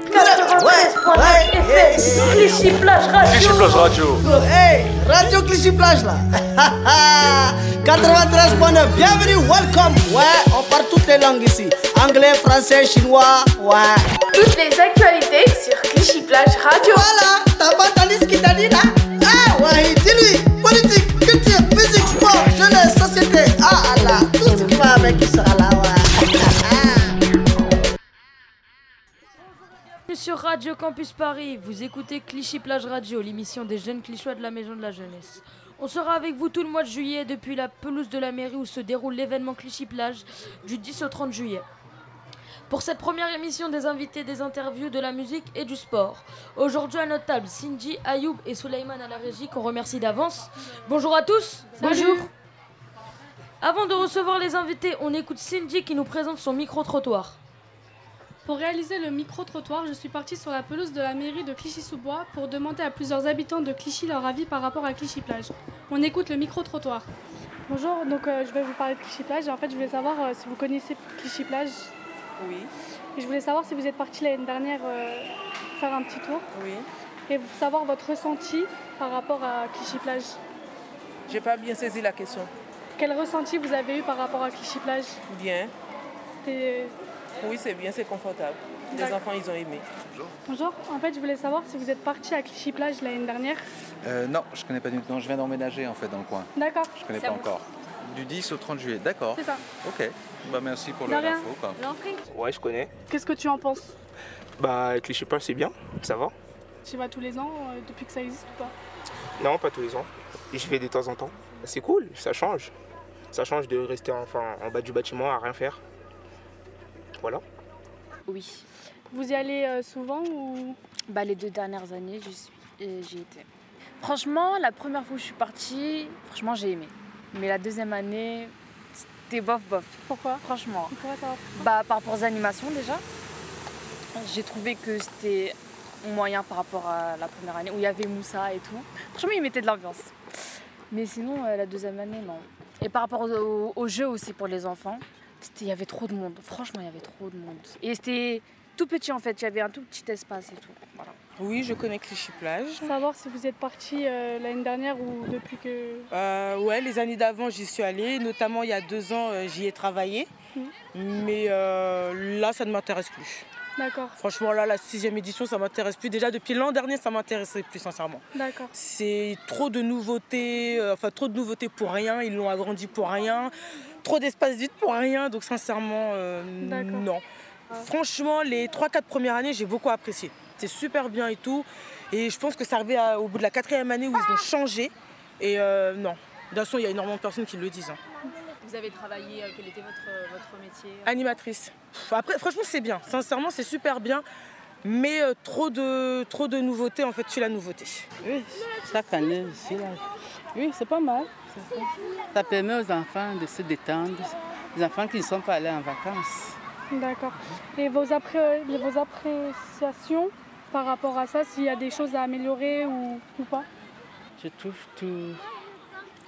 93.9 FM Clichy Plage Radio Plage Radio. Hey, Radio Clichy Plage là. 93.9. Bienvenue, welcome. Ouais, on parle toutes les langues ici. Anglais, français, chinois. Ouais. Toutes les actualités sur Clichy Plage Radio Voilà, t'as pas entendu ce qu'il t'a dit là? Ah, ouais, dis-lui. Politique, culture, musique, sport, jeunesse, société. Ah, Allah. Tout ce qui va avec, il sera là, ouais. Sur Radio Campus Paris. Vous écoutez Clichy Plage Radio, l'émission des jeunes clichois de la Maison de la Jeunesse. On sera avec vous tout le mois de juillet depuis la pelouse de la mairie où se déroule l'événement Clichy Plage du 10 au 30 juillet. Pour cette première émission, des invités, des interviews, de la musique et du sport. Aujourd'hui à notre table, Cindy, Ayoub et Souleyman à la régie qu'on remercie d'avance. Bonjour à tous. Bonjour. Avant de recevoir les invités, on écoute Cindy qui nous présente son micro-trottoir. Pour réaliser le micro-trottoir, je suis partie sur la pelouse de la mairie de Clichy-sous-Bois pour demander à plusieurs habitants de Clichy leur avis par rapport à Clichy-Plage. On écoute le micro-trottoir. Bonjour, donc euh, je vais vous parler de Clichy-Plage. En fait, je voulais savoir euh, si vous connaissez Clichy-Plage. Oui, Et je voulais savoir si vous êtes parti l'année dernière euh, faire un petit tour oui. et savoir votre ressenti par rapport à Clichy-Plage. J'ai pas bien saisi la question. Quel ressenti vous avez eu par rapport à Clichy-Plage? Bien. C'était- Oui, c'est bien, c'est confortable. Les enfants, ils ont aimé. Bonjour, en fait, je voulais savoir si vous êtes parti à Clichy-Plage l'année dernière. Euh, non, je connais pas du tout. Non, je viens d'emménager en fait dans le coin. D'accord. Je connais C'est pas encore. Du 10 au 30 juillet, d'accord. C'est ça. Ok. Bah merci pour De le rien. info. quoi. Ouais, je connais. Qu'est-ce que tu en penses? Bah, Clichy Plage, c'est bien, ça va. Tu y vas tous les ans euh, depuis que ça existe ou pas? Non, pas tous les ans. Je vais de temps en temps. C'est cool, ça change. Ça change de rester enfin, en bas du bâtiment à rien faire. Voilà. Oui. Vous y allez euh, souvent ou? Bah, les deux dernières années, j'y suis, j'y étais. Franchement, la première fois où je suis partie, franchement, j'ai aimé. Mais la deuxième année, c'était bof bof. Pourquoi? Franchement. Pourquoi ça? Va Bah, par rapport aux animations déjà, j'ai trouvé que c'était moyen par rapport à la première année où il y avait Moussa et tout. Franchement, ils mettaient de l'ambiance. Mais sinon, euh, la deuxième année, non. Et par rapport au, au jeu aussi pour les enfants, il y avait trop de monde. Franchement, il y avait trop de monde. Et c'était tout petit en fait, il y avait un tout petit espace et tout. Voilà. Oui, je connais Clichy Plage. Savoir si vous êtes parti euh, l'année dernière ou depuis que. Euh, ouais, les années d'avant, j'y suis allée. Notamment, il y a deux ans, euh, j'y ai travaillé. Mais euh, là, ça ne m'intéresse plus. D'accord, Franchement, là, la sixième édition, ça m'intéresse plus. Déjà, depuis l'an dernier, ça m'intéressait plus, sincèrement. d'accord. C'est trop de nouveautés, euh, enfin trop de nouveautés pour rien, ils l'ont agrandi pour rien, trop d'espace vide pour rien, donc sincèrement, euh, non. Franchement, les 3-4 premières années, j'ai beaucoup apprécié. C'est super bien et tout. Et je pense que ça arrivait à- au bout de la quatrième année où ils ont changé. Et euh, non, de toute façon, il y a énormément de personnes qui le disent. hein. Vous avez travaillé, quel était votre, votre métier Animatrice. Pff, Après, franchement, c'est bien. Sincèrement, c'est super bien. Mais euh, trop, de, trop de nouveautés, en fait, tu la nouveauté. Oui, chaque année, je là. Oui, c'est pas mal. Ça permet aux enfants de se détendre. Les enfants qui ne sont pas allés en vacances. D'accord. Et vos, appré- vos appréciations par rapport à ça, s'il y a des choses à améliorer ou, ou pas? Je trouve tout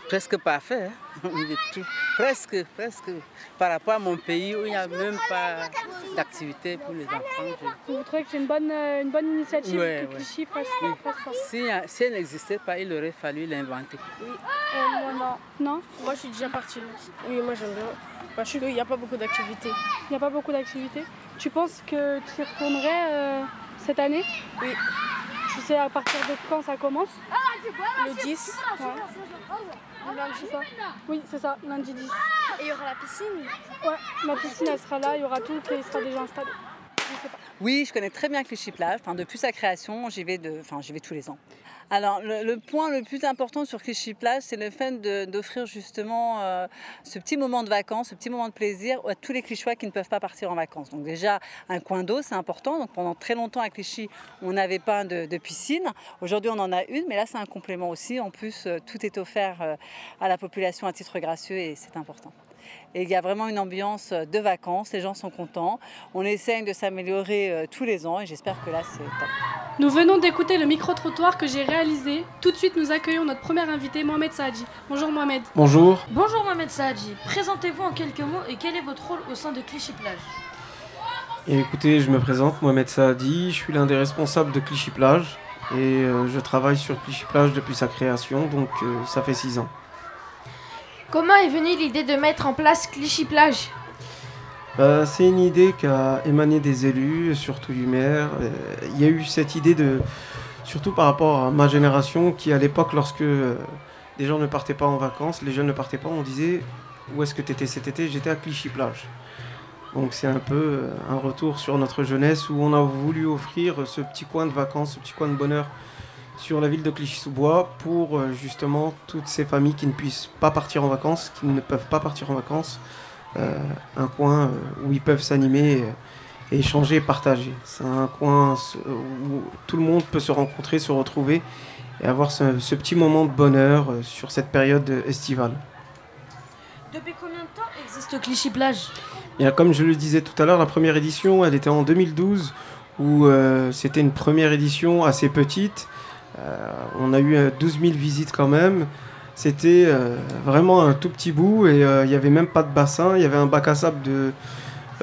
presque parfait. hein. Presque, presque. Par rapport à mon pays où il n'y a même pas d'activité pour les enfants. je- Vous trouvez que c'est une bonne, euh, une bonne initiative Ouais, que ouais. Clichy fasse, Oui. fasse ça? Si, euh, si elle n'existait pas, il aurait fallu l'inventer. moi non. Non? Moi je suis déjà partie. Oui, moi j'aime bien. Parce qu'il n'y a pas beaucoup d'activités. Il n'y a pas beaucoup d'activités? Tu penses que tu y retournerais euh, cette année? Oui. Tu sais à partir de quand ça commence? Le 10. ouais. Lundi quoi Oui, c'est ça, lundi 10. Et il y aura la piscine Ouais, ma piscine elle sera là, il y aura tout qui sera déjà installé. Oui, je connais très bien Clichy Plage. Enfin, depuis sa création, j'y vais, de... enfin, j'y vais tous les ans. Alors, le, point le plus important sur Clichy Plage, c'est le fait d'offrir justement euh, ce petit moment de vacances, ce petit moment de plaisir à tous les Clichois qui ne peuvent pas partir en vacances. Donc déjà, un coin d'eau, c'est important. Donc pendant très longtemps à Clichy, on n'avait pas de, de piscine. Aujourd'hui, on en a une, mais là, c'est un complément aussi. En plus, euh, tout est offert euh, à la population à titre gracieux et c'est important. Et il y a vraiment une ambiance de vacances, les gens sont contents. On essaye de s'améliorer euh, tous les ans et j'espère que là, c'est top. Nous venons d'écouter le micro-trottoir que j'ai réalisé. Tout de suite, nous accueillons notre premier invité, Mohamed Saadji. Bonjour Mohamed. Bonjour. Bonjour Mohamed Saadji, présentez-vous en quelques mots et quel est votre rôle au sein de Clichy Plage Et écoutez, je me présente, Mohamed Saadi, je suis l'un des responsables de Clichy Plage et euh, je travaille sur Clichy Plage depuis sa création, donc euh, ça fait 6 ans. Comment est venue l'idée de mettre en place Clichy Plage Bah, c'est une idée qui a émané des élus, surtout du maire. Euh, Il y a eu cette idée de, surtout par rapport à ma génération, qui à l'époque, lorsque euh, les gens ne partaient pas en vacances, les jeunes ne partaient pas, on disait où est-ce que tu étais cet été? J'étais à Clichy Plage. Donc c'est un peu euh, un retour sur notre jeunesse où on a voulu offrir ce petit coin de vacances, ce petit coin de bonheur sur la ville de Clichy-sous-Bois pour euh, justement toutes ces familles qui ne puissent pas partir en vacances, qui ne peuvent pas partir en vacances. Euh, un coin euh, où ils peuvent s'animer et, échanger partager. C'est un coin où tout le monde peut se rencontrer, se retrouver et avoir ce, ce petit moment de bonheur sur cette période estivale. Depuis combien de temps existe Clichy Plage? Bien, comme je le disais tout à l'heure, la première édition, elle était en 2012, où euh, c'était une première édition assez petite. Euh, on a eu euh, 12 000 visites quand même. C'était euh, vraiment un tout petit bout et euh, il n'y avait même pas de bassin. Il y avait un bac à sable de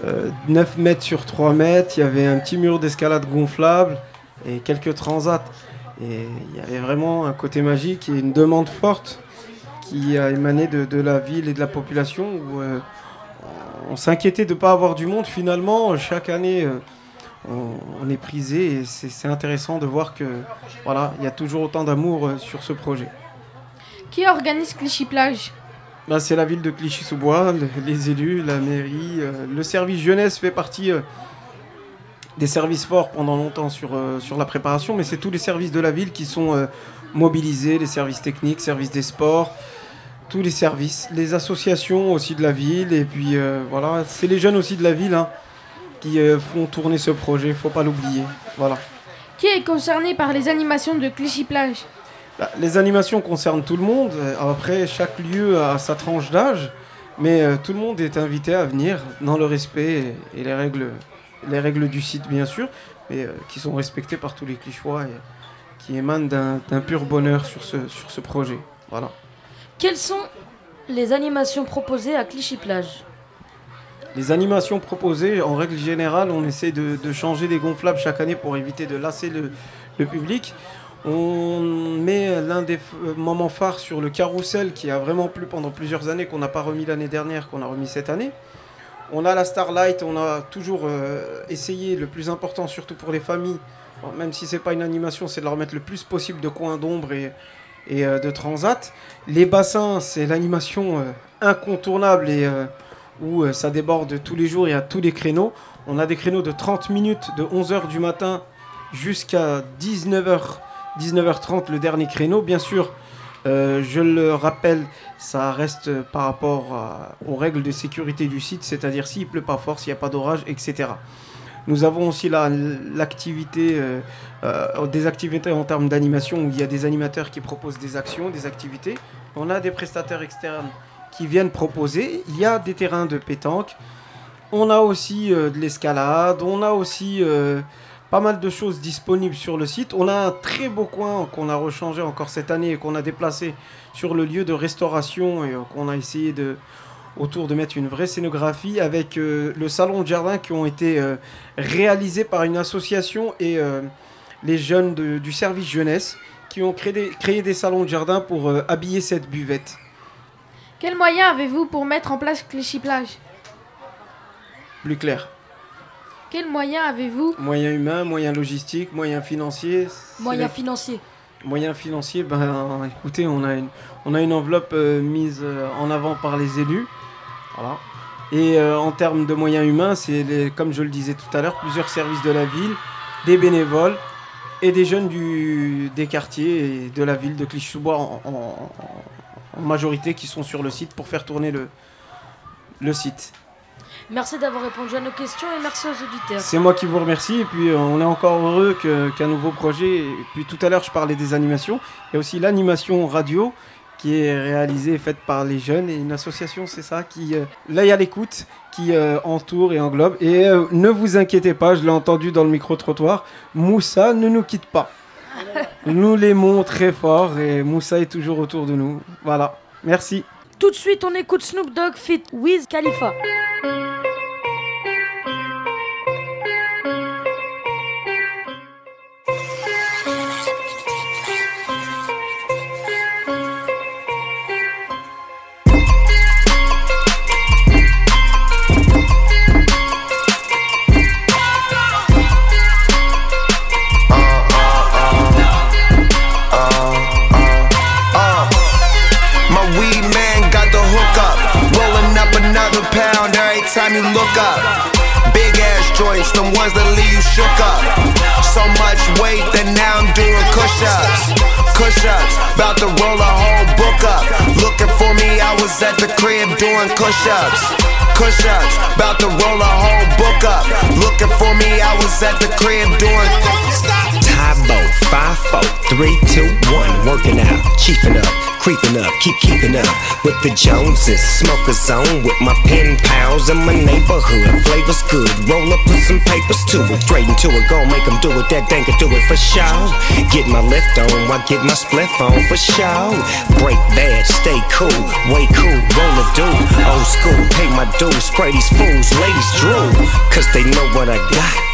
euh, 9 mètres sur 3 mètres. Il y avait un petit mur d'escalade gonflable et quelques transats. Il y avait vraiment un côté magique et une demande forte qui a émané de, la ville et de la population euh, on s'inquiétait de ne pas avoir du monde. Finalement, chaque année, euh, on, on est prisé et c'est intéressant de voir que voilà, il y a toujours autant d'amour euh, sur ce projet. Qui organise Clichy Plage? Ben, c'est la ville de Clichy-sous-Bois, le- les élus, la mairie, euh, le service jeunesse fait partie euh, des services forts pendant longtemps sur, euh, sur la préparation, mais c'est tous les services de la ville qui sont mobilisés, les services techniques, services des sports, tous les services, les associations aussi de la ville, et puis voilà, c'est les jeunes aussi de la ville hein, qui euh, font tourner ce projet, faut pas l'oublier. Voilà. Qui est concerné par les animations de Clichy Plage Bah, les animations concernent tout le monde. Euh, Après, chaque lieu a sa tranche d'âge, mais euh, tout le monde est invité à venir dans le respect et, et les règles, les règles du site, bien sûr, mais euh, qui sont respectées par tous les clichois et qui émanent d'un pur bonheur sur ce, sur ce projet. Voilà. Quelles sont les animations proposées à Clichy Plage Les animations proposées, en règle générale, on essaie de, changer des gonflables chaque année pour éviter de lasser le, public. On met l'un des f- moments phares sur le carrousel qui a vraiment plu pendant plusieurs années, qu'on n'a pas remis l'année dernière, qu'on a remis cette année. On a la Starlight, on a toujours euh, essayé, le plus important surtout pour les familles, même si c'est pas une animation, c'est de leur mettre le plus possible de coins d'ombre et, euh, de transat. Les bassins, c'est l'animation euh, incontournable et euh, où euh, ça déborde tous les jours et à tous les créneaux. On a des créneaux de 30 minutes de 11h du matin jusqu'à 19h, 19h30 le dernier créneau. Bien sûr, euh, je le rappelle, ça reste par rapport aux règles de sécurité du site, c'est-à-dire s'il pleut pas fort, s'il n'y a pas d'orage, etc. Nous avons aussi la- l'activité, euh, des activités en termes d'animation où il y a des animateurs qui proposent des actions, des activités. On a des prestataires externes viennent proposer. Il y a des terrains de pétanque. On a aussi euh, de l'escalade. On a aussi euh, pas mal de choses disponibles sur le site. On a un très beau coin qu'on a rechangé encore cette année et qu'on a déplacé sur le lieu de restauration et euh, qu'on a essayé de autour de mettre une vraie scénographie avec le salon de jardin qui ont été réalisés par une association et les jeunes du service jeunesse qui ont créé des, créé des salons de jardin pour habiller cette buvette. Quels moyens avez-vous pour mettre en place Clichy Plage Plus clair. Quels moyens avez-vous? Moyens humains, moyens logistiques, moyens financiers. Moyens financiers. moyens financiers, ben écoutez, on a une, on a une enveloppe euh, mise euh, en avant par les élus. Voilà. Et euh, en termes de moyens humains, c'est comme je le disais tout à l'heure, plusieurs services de la ville, des bénévoles et des jeunes du, des quartiers et de la ville de Clichy-sous-Bois en, en- en majorité qui sont sur le site pour faire tourner le, le site. Merci d'avoir répondu à nos questions et merci aux auditeurs. C'est moi qui vous remercie et puis euh, on est encore heureux qu'un nouveau projet. Et puis tout à l'heure je parlais des animations. Il y a aussi l'animation radio qui est réalisée et faite par les jeunes et une association, c'est ça, qui euh, l'œil à l'écoute, qui euh, entoure et englobe. Et euh, ne vous inquiétez pas, je l'ai entendu dans le micro-trottoir, Moussa ne nous quitte pas. Nous l'aimons très fort et Moussa est toujours autour de nous. Voilà, merci. Tout de suite, on écoute Snoop Dogg fit Wiz Khalifa. Shook up. So much weight that now I'm doing push ups. Push ups, about to roll a whole book up. Looking for me, I was at the crib doing push ups. Push ups, about to roll a whole book up. Looking for me, I was at the crib doing. 5 4 3 2 1, working out, chiefing up, creeping up, keep keeping up with the Joneses. Smoker zone with my pen pals in my neighborhood. Flavors good, roll up, put some papers to it. Straight into it, gon' make them do it. That dang can do it for show. Get my lift on, I get my split on for show. Break bad, stay cool, way cool, roll a do. Old school, pay my dues, spray these fools, ladies drool. Cause they know what I got.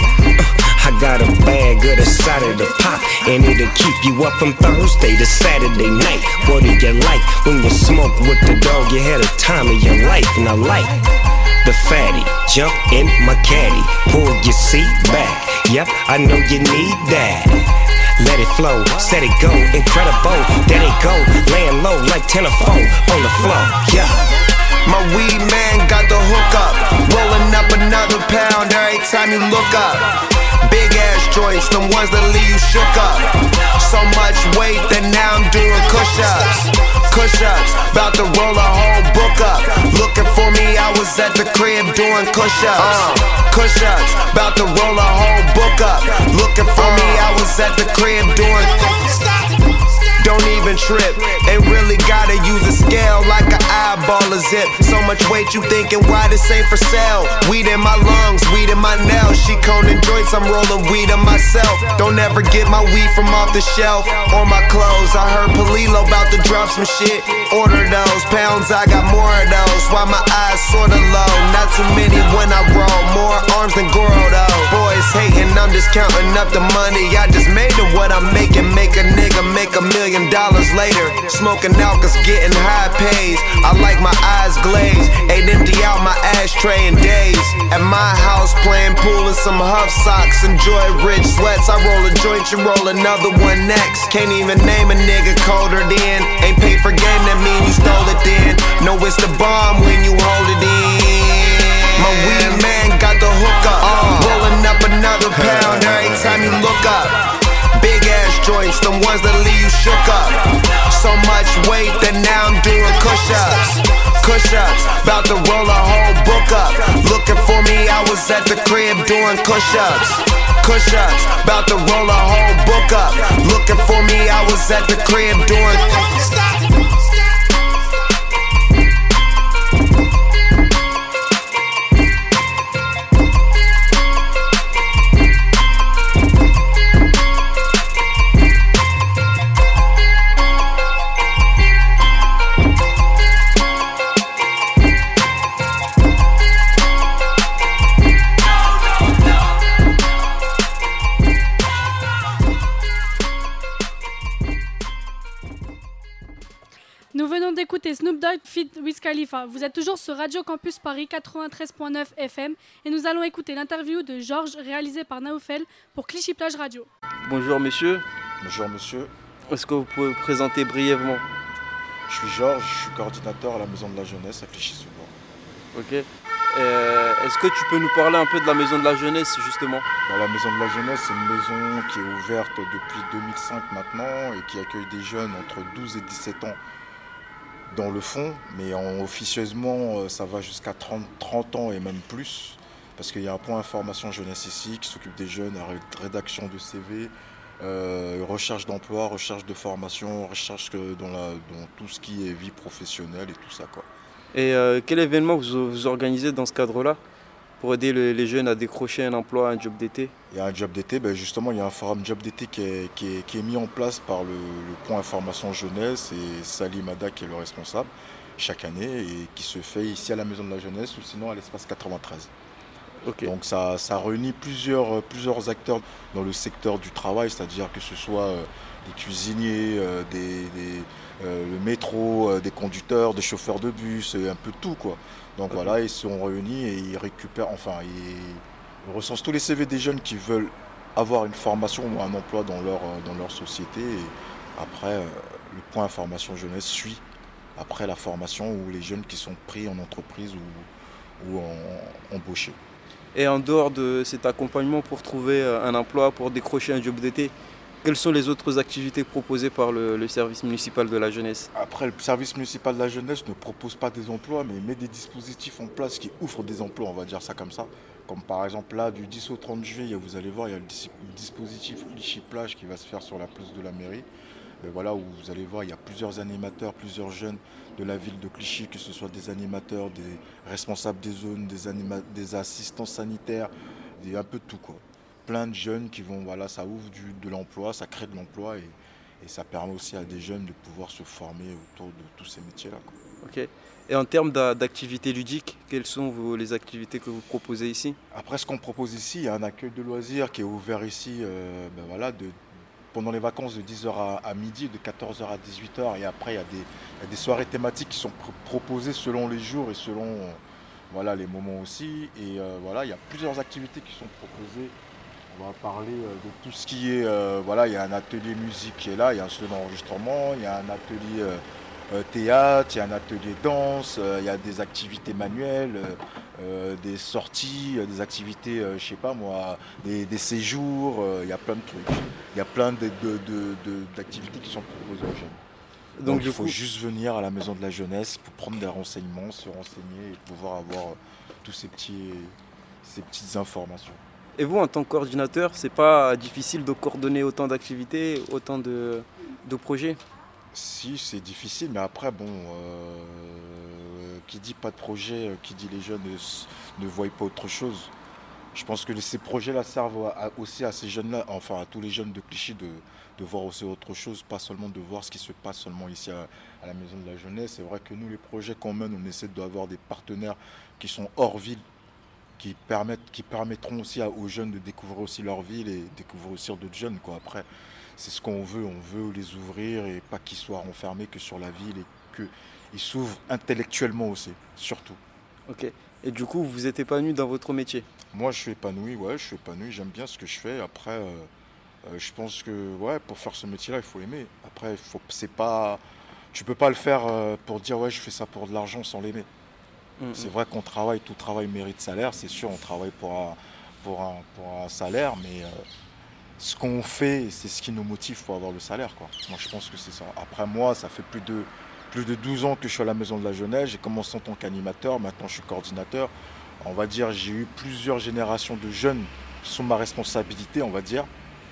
I got a bag of the side of the pop, and it'll keep you up from Thursday to Saturday night. What do you like when you smoke with the dog? You had a time of your life, and I like the fatty. Jump in my caddy, pull your seat back. Yep, I know you need that. Let it flow, set it go, incredible. There they go, laying low like 10 or 4 on the floor. Yeah. My weed man got the hook up. Rolling up another pound every time you look up. Big ass joints, them ones that leave you shook up. So much weight that now I'm doing push ups. Push ups, about to roll a whole book up. Looking for me, I was at the crib doing push ups. Push ups, about to roll a whole book up. Looking for me, I was at the crib doing. Trip. Ain't really gotta use a scale like an eyeball a zip. So much weight you thinking why this ain't for sale? Weed in my lungs, weed in my nails. She coning joints, I'm rolling weed on myself. Don't ever get my weed from off the shelf or my clothes. I heard Palilo about to drop some shit. Order those pounds, I got more of those. Why my eyes sorta low? Not too many when I roll. More arms than Goro though. Boys hating, I'm just counting up the money. I just made it what I'm making. Make a nigga make a million dollars later. Smoking out cause getting high pays. I like my eyes glazed. Ain't empty out my ashtray in days. At my house playing pool in some huff socks. Enjoy rich sweats. I roll a joint, you roll another one next. Can't even name a nigga colder than. Ain't paid for game, that mean you stole it then. No, it's the bomb when you hold it in. My weed man got the hook up. Rolling up another pound every time you look up. Joints, them ones that leave you shook up. So much weight that now I'm doing push ups. Push ups, about to roll a whole book up. Looking for me, I was at the crib doing push ups. Push ups, about to roll a whole book up. Looking for me, I was at the crib doing. D'écouter Snoop Dogg feat Wiz Khalifa. Vous êtes toujours sur Radio Campus Paris 93.9 FM et nous allons écouter l'interview de Georges réalisée par Naoufel pour Clichy Plage Radio. Bonjour monsieur. Bonjour monsieur. Est-ce que vous pouvez vous présenter brièvement? Je suis Georges, je suis coordinateur à la Maison de la Jeunesse à Clichy-sous-Bois. Ok. Euh, Est-ce que tu peux nous parler un peu de la Maison de la Jeunesse justement? Bah, la Maison de la Jeunesse, c'est une maison qui est ouverte depuis 2005 maintenant et qui accueille des jeunes entre 12 et 17 ans dans le fond, mais en- officieusement, euh, ça va jusqu'à 30, 30 ans et même plus, parce qu'il y a un point information jeunesse ici qui s'occupe des jeunes, rédaction de CV, euh, recherche d'emploi, recherche de formation, recherche dans, la, dans tout ce qui est vie professionnelle et tout ça. Quoi. Et euh, quel événement vous organisez dans ce cadre-là? Pour aider le- les jeunes à décrocher un emploi, un job d'été Il y a un job d'été, ben justement, il y a un forum job d'été qui est, qui, est, qui est mis en place par le, le point information jeunesse et Salim Mada qui est le responsable chaque année et qui se fait ici à la Maison de la Jeunesse ou sinon à l'espace 93. Donc ça, ça réunit plusieurs, plusieurs acteurs dans le secteur du travail, c'est-à-dire que ce soit euh, des cuisiniers, euh, des, des, euh, le métro, euh, des conducteurs, des chauffeurs de bus, un peu tout quoi. Donc voilà, ils sont réunis et ils récupèrent, enfin ils, recensent tous les CV des jeunes qui veulent avoir une formation ou un emploi dans leur, euh, dans leur société. Et après, euh, le point information jeunesse suit après la formation ou les jeunes qui sont pris en entreprise ou, ou en, embauchés. Et en dehors de cet accompagnement pour trouver euh, un emploi, pour décrocher un job d'été, quelles sont les autres activités proposées par le, service municipal de la jeunesse Après, le service municipal de la jeunesse ne propose pas des emplois, mais met des dispositifs en place qui ouvrent des emplois, on va dire ça comme ça. Comme par exemple là, du 10 au 30 juillet, vous allez voir, il y a le dis- dispositif Clichy Plage qui va se faire sur la place de la mairie. Et voilà, où vous allez voir, il y a plusieurs animateurs, plusieurs jeunes de la ville de Clichy, que ce soit des animateurs, des responsables des zones, des, assistants sanitaires, un peu de tout quoi. Plein de jeunes qui vont, voilà, ça ouvre du- de l'emploi, ça crée de l'emploi et, et ça permet aussi à des jeunes de pouvoir se former autour de tous ces métiers-là. Ok. Et en termes d'a- d'activités ludiques, quelles sont vos- les activités que vous proposez ici? Après, ce qu'on propose ici, il y a un accueil de loisirs qui est ouvert ici euh, ben voilà, de, pendant les vacances de 10h à, à midi, de 14h à 18h. Et après, il y a des, il y a des soirées thématiques qui sont pro- proposées selon les jours et selon euh, voilà, les moments aussi. Et euh, voilà, il y a plusieurs activités qui sont proposées. On va parler euh, de tout ce qui est. euh, voilà, il y a un atelier musique qui est là, il y a un studio d'enregistrement, il y a un atelier euh, théâtre, il y a un atelier danse, euh, il y a des activités manuelles, des sorties, des activités, je sais pas moi, des, des séjours, il y a plein de trucs. Il y a plein d'activités qui sont proposées aux jeunes. Donc, il faut coup- juste venir à la maison de la jeunesse pour prendre des renseignements, se renseigner et pouvoir avoir tous ces, petits, ces petites informations. Et vous, en tant que coordinateur, c'est pas difficile de coordonner autant d'activités, autant de, projets Si, c'est difficile, mais après, bon, euh, qui dit pas de projet, euh, qui dit les jeunes ne, voient pas autre chose. Je pense que ces projets-là servent aussi à ces jeunes-là, enfin à tous les jeunes de Clichy, de, de voir aussi autre chose, pas seulement de voir ce qui se passe seulement ici à, à la Maison de la Jeunesse. C'est vrai que nous, les projets qu'on mène, on essaie d'avoir des partenaires qui sont hors ville, qui, permettent, qui permettront aussi à- aux jeunes de découvrir aussi leur ville et découvrir aussi d'autres jeunes. Quoi. Après, c'est ce qu'on veut, on veut les ouvrir et pas qu'ils soient renfermés que sur la ville et qu'ils s'ouvrent intellectuellement aussi, surtout. Ok. Et du coup, vous êtes épanoui dans votre métier? Moi, je suis épanoui, ouais, je suis épanoui, j'aime bien ce que je fais. Après, euh, euh, je pense que, ouais, pour faire ce métier-là, il faut aimer. Après, faut, c'est pas, tu peux pas le faire euh, pour dire, ouais, je fais ça pour de l'argent sans l'aimer. Mhm. C'est vrai qu'on travaille, tout travail mérite salaire, c'est sûr, on travaille pour un, pour un, pour un salaire, mais euh, ce qu'on fait, c'est ce qui nous motive pour avoir le salaire. Quoi. Moi, je pense que c'est ça. Après, moi, ça fait plus de, plus de 12 ans que je suis à la Maison de la Jeunesse. J'ai commencé en tant qu'animateur, maintenant je suis coordinateur. On va dire, j'ai eu plusieurs générations de jeunes sous ma responsabilité, on va dire.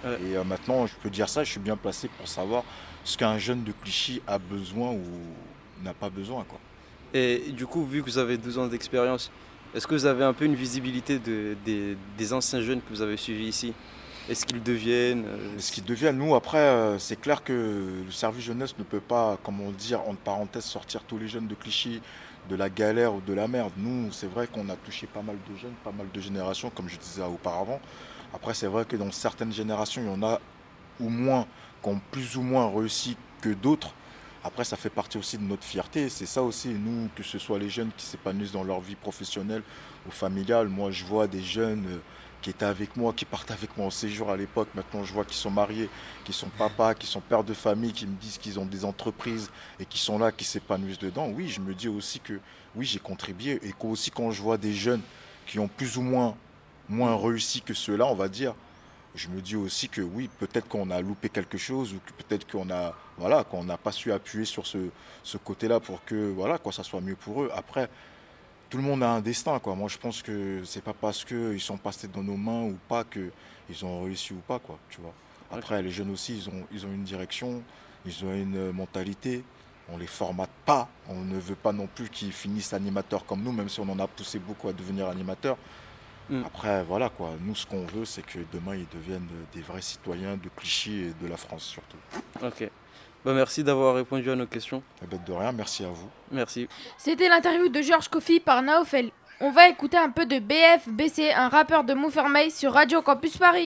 Et euh, maintenant, je peux dire ça, je suis bien placé pour savoir ce qu'un jeune de Clichy a besoin ou n'a pas besoin. Quoi. Et du coup, vu que vous avez 12 ans d'expérience, est-ce que vous avez un peu une visibilité de- des, anciens jeunes que vous avez suivis ici? Est-ce qu'ils deviennent euh, Ce qu'ils deviennent, nous, après, euh, c'est clair que le service jeunesse ne peut pas, comme on dit, entre parenthèses, sortir tous les jeunes de Clichy de la galère ou de la merde. Nous, c'est vrai qu'on a touché pas mal de jeunes, pas mal de générations, comme je disais auparavant. Après, c'est vrai que dans certaines générations, il y en a ou moins qui ont plus ou moins réussi que d'autres. Après, ça fait partie aussi de notre fierté. C'est ça aussi, nous, que ce soit les jeunes qui s'épanouissent dans leur vie professionnelle ou familiale. Moi, je vois des jeunes euh, qui étaient avec moi, qui partaient avec moi au séjour à l'époque. Maintenant, je vois qu'ils sont mariés, qu'ils sont papas, qu'ils sont pères de famille, qui me disent qu'ils ont des entreprises et qui sont là, qui s'épanouissent dedans. Oui, je me dis aussi que oui, j'ai contribué et qu'aussi quand je vois des jeunes qui ont plus ou moins moins réussi que ceux-là, on va dire, je me dis aussi que oui, peut-être qu'on a loupé quelque chose ou que peut-être qu'on a voilà, qu'on n'a pas su appuyer sur ce, ce côté-là pour que voilà, quoi, ça soit mieux pour eux. Après, tout le monde a un destin. Quoi. Moi, je pense que c'est pas parce qu'ils sont passés dans nos mains ou pas qu'ils ont réussi ou pas. Quoi, tu vois. Après, les jeunes aussi, ils ont, ils ont une direction, ils ont une mentalité. On les formate pas. On ne veut pas non plus qu'ils finissent animateurs comme nous, même si on en a poussé beaucoup à devenir animateurs. Après, voilà quoi. Nous, ce qu'on veut, c'est que demain, ils deviennent des vrais citoyens de Clichy et de la France surtout. Ok. Bah, merci d'avoir répondu à nos questions. Eh ben, de rien, merci à vous. Merci. C'était l'interview de Georges Kofi par Naofel. On va écouter un peu de BFBC, un rappeur de Montfermeil sur Radio Campus Paris.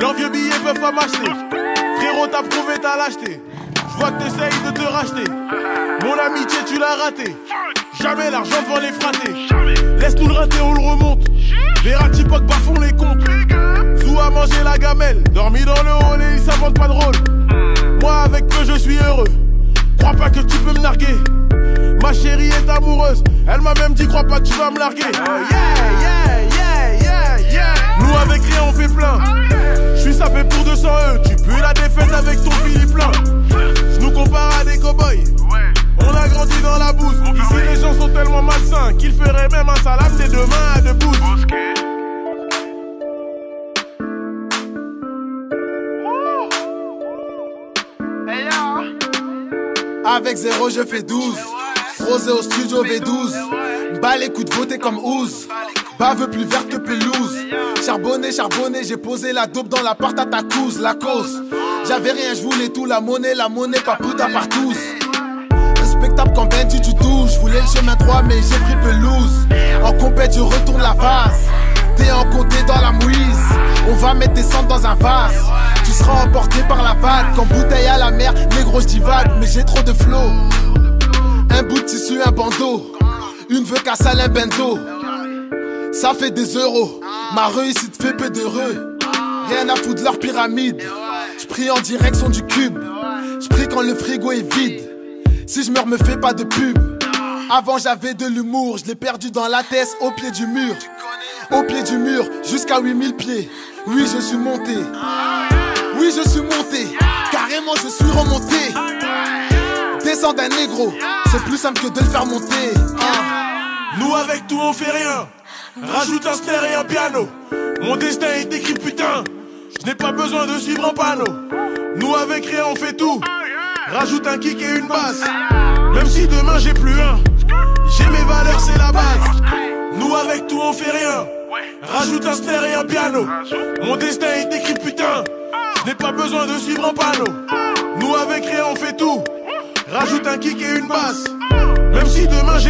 Leurs vieux billets peuvent pas m'acheter. Frérot, t'as prouvé ta lâcheté. Je vois que t'essayes de te racheter. Mon amitié, tu l'as raté. Jamais l'argent devant les frater. Laisse-nous le rater, on le remonte. Verratti Poc bafont les comptes. Zou a mangé la gamelle. Dormi dans le hall et il s'invente pas de rôle. Moi avec peu je suis heureux. Crois pas que tu peux me narguer. Ma chérie est amoureuse. Elle m'a même dit crois pas que tu vas me larguer. Yeah, yeah, yeah, yeah, yeah. Nous avec rien on fait plein. Je suis sapé pour 200 E. Tu pues la défaite avec ton Philippe plein. Je nous compare à des cow-boys. On a grandi dans la bouse. Ici les gens sont tellement malsains qu'ils feraient même un salam des deux mains à deux pouces. Avec zéro, je fais 12. Rosé au studio V12. Bas les coups de voter comme Ouz. Bave plus verte que pelouse. Charbonné, charbonné, j'ai posé la dope dans la porte à ta couse, la cause. J'avais rien, je voulais tout, la monnaie, la monnaie, pas puta partout. Respectable quand Benji tu touches. Voulais le chemin droit, mais j'ai pris pelouse. En compète, je retourne la vase. T'es en côté dans la mouise. On va mettre des cendres dans un vase. Tu seras emporté par la vague. Quand bouteille à la mer, négro, je divague, mais j'ai trop de flow. Un bout de tissu, un bandeau. Une veut qu'à un bento. Ça fait des euros. Ma réussite fait peu d'heureux. Rien à foutre leur pyramide. Je prie en direction du cube. Je prie quand le frigo est vide. Si je meurs, me fais pas de pub. Avant j'avais de l'humour, je l'ai perdu dans la tête au pied du mur. Au pied du mur, jusqu'à 8000 pieds. Oui, je suis monté. Oui, je suis monté. Carrément, je suis remonté. Descends d'un négro, c'est plus simple que de le faire monter. Ah. Nous avec tout on fait rien. Rajoute un snare et un piano. Mon destin est écrit putain. Je n'ai pas besoin de suivre un panneau. Nous avec rien on fait tout. Rajoute un kick et une basse. Même si demain j'ai plus un. J'ai mes valeurs, c'est la base. Nous avec tout on fait rien. Rajoute un snare et un piano. Mon destin est écrit putain. Je n'ai pas besoin de suivre un panneau. Nous avec rien on fait tout. Rajoute un kick et une basse. Même si demain j'ai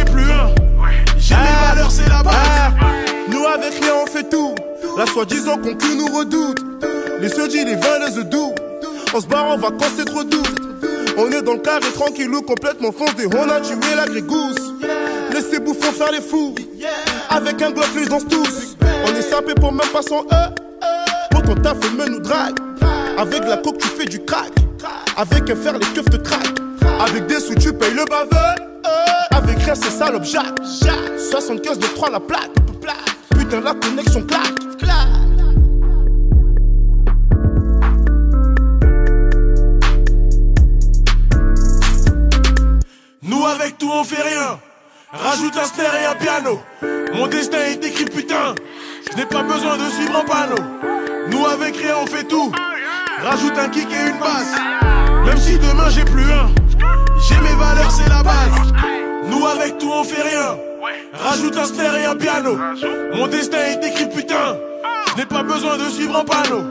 plus un. La soi-disant conclu nous redoute. Les jeudis, les 22 doux. On se barre en vacances, c'est trop doux. On est dans le carré tranquillou, complètement foncé. On a tué la grégousse. Laissez bouffons faire les fous. Avec un glock, les danse tous. On est sapé pour même pas son E. Pour ton taf, me nous drague. Avec la coque, tu fais du crack. Avec un fer, les keufs te traquent. Avec des sous, tu payes le baveux. Avec rien, c'est salope Jacques. 75 de 3 la plaque. La connexion claque. Nous avec tout on fait rien. Rajoute un snare et un piano. Mon destin est écrit putain. Je n'ai pas besoin de suivre un panneau. Nous avec rien on fait tout. Rajoute un kick et une basse. Même si demain j'ai plus un. J'ai mes valeurs, c'est la base. Nous avec tout on fait rien. Rajoute un snare et un piano. Mon destin est écrit putain. Je n'ai pas besoin de suivre un panneau.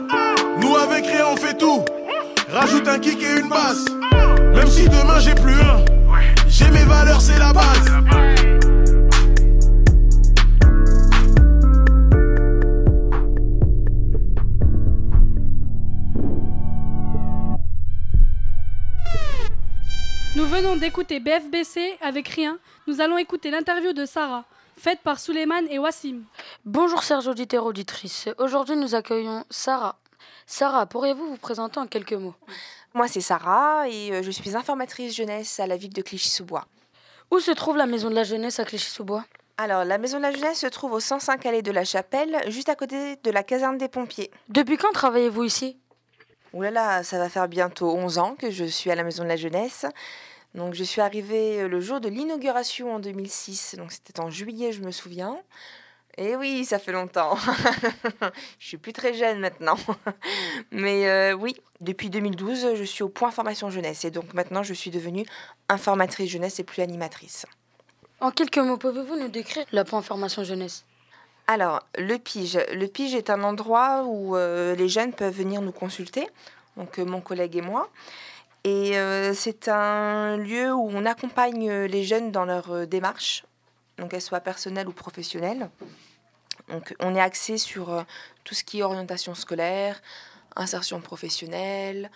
Nous avec rien on fait tout. Rajoute un kick et une basse. Même si demain j'ai plus un. J'ai mes valeurs, c'est la base. Nous venons d'écouter BFBC avec Rien. Nous allons écouter l'interview de Sarah, faite par Suleiman et Wassim. Bonjour chers auditeurs auditrices. Aujourd'hui nous accueillons Sarah. Sarah, pourriez-vous vous présenter en quelques mots? Moi, c'est Sarah et euh, je suis informatrice jeunesse à la ville de Clichy-sous-Bois. Où se trouve la maison de la jeunesse à Clichy-sous-Bois? Alors, la maison de la jeunesse se trouve au 105 allée de la Chapelle, juste à côté de la caserne des pompiers. Depuis quand travaillez-vous ici? Ouh là là, ça va faire bientôt 11 ans que je suis à la maison de la jeunesse. Donc, je suis arrivée euh, le jour de l'inauguration en 2006. Donc, c'était en juillet, je me souviens. Et oui, ça fait longtemps. je suis plus très jeune maintenant. Mais euh, oui, depuis 2012, je suis au point formation jeunesse. Et donc maintenant, je suis devenue informatrice jeunesse et plus animatrice. En quelques mots, pouvez-vous nous décrire la point formation jeunesse? Alors, le Pige. Le Pige est un endroit où euh, les jeunes peuvent venir nous consulter. Donc, euh, mon collègue et moi. Et euh, c'est un lieu où on accompagne les jeunes dans leur euh, démarche, donc qu'elle soit personnelle ou professionnelle. Donc on est axé sur euh, tout ce qui est orientation scolaire, insertion professionnelle.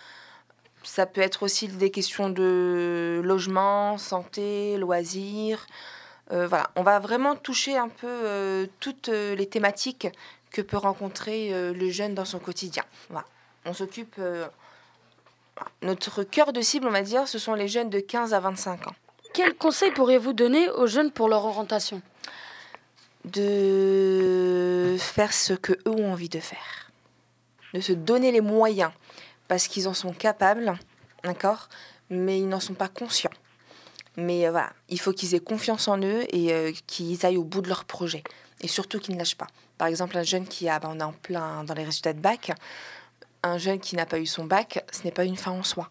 Ça peut être aussi des questions de logement, santé, loisirs. Euh, voilà, on va vraiment toucher un peu euh, toutes euh, les thématiques que peut rencontrer euh, le jeune dans son quotidien. Voilà. On s'occupe. Notre cœur de cible, on va dire, ce sont les jeunes de 15 à 25 ans. Quels conseils pourriez-vous donner aux jeunes pour leur orientation? De faire ce que eux ont envie de faire, de se donner les moyens parce qu'ils en sont capables, d'accord, mais ils n'en sont pas conscients. Mais euh, voilà, il faut qu'ils aient confiance en eux et euh, qu'ils aillent au bout de leur projet et surtout qu'ils ne lâchent pas. Par exemple, un jeune qui a, ben, on est en plein dans les résultats de bac, un jeune qui n'a pas eu son bac, ce n'est pas une fin en soi,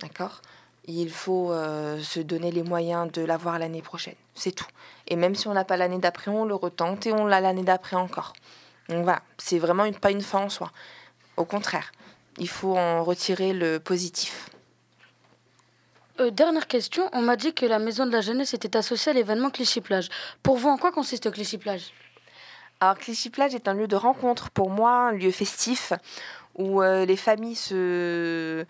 d'accord? Il faut euh, se donner les moyens de l'avoir l'année prochaine, c'est tout. Et même si on l'a pas l'année d'après, on le retente et on l'a l'année d'après encore. Donc voilà, c'est vraiment une, pas une fin en soi. Au contraire, il faut en retirer le positif. Euh, Dernière question, on m'a dit que la maison de la jeunesse était associée à l'événement Clichy-Plage. Pour vous, en quoi consiste Clichy-Plage? Alors Clichy-Plage est un lieu de rencontre pour moi, un lieu festif où euh, les familles se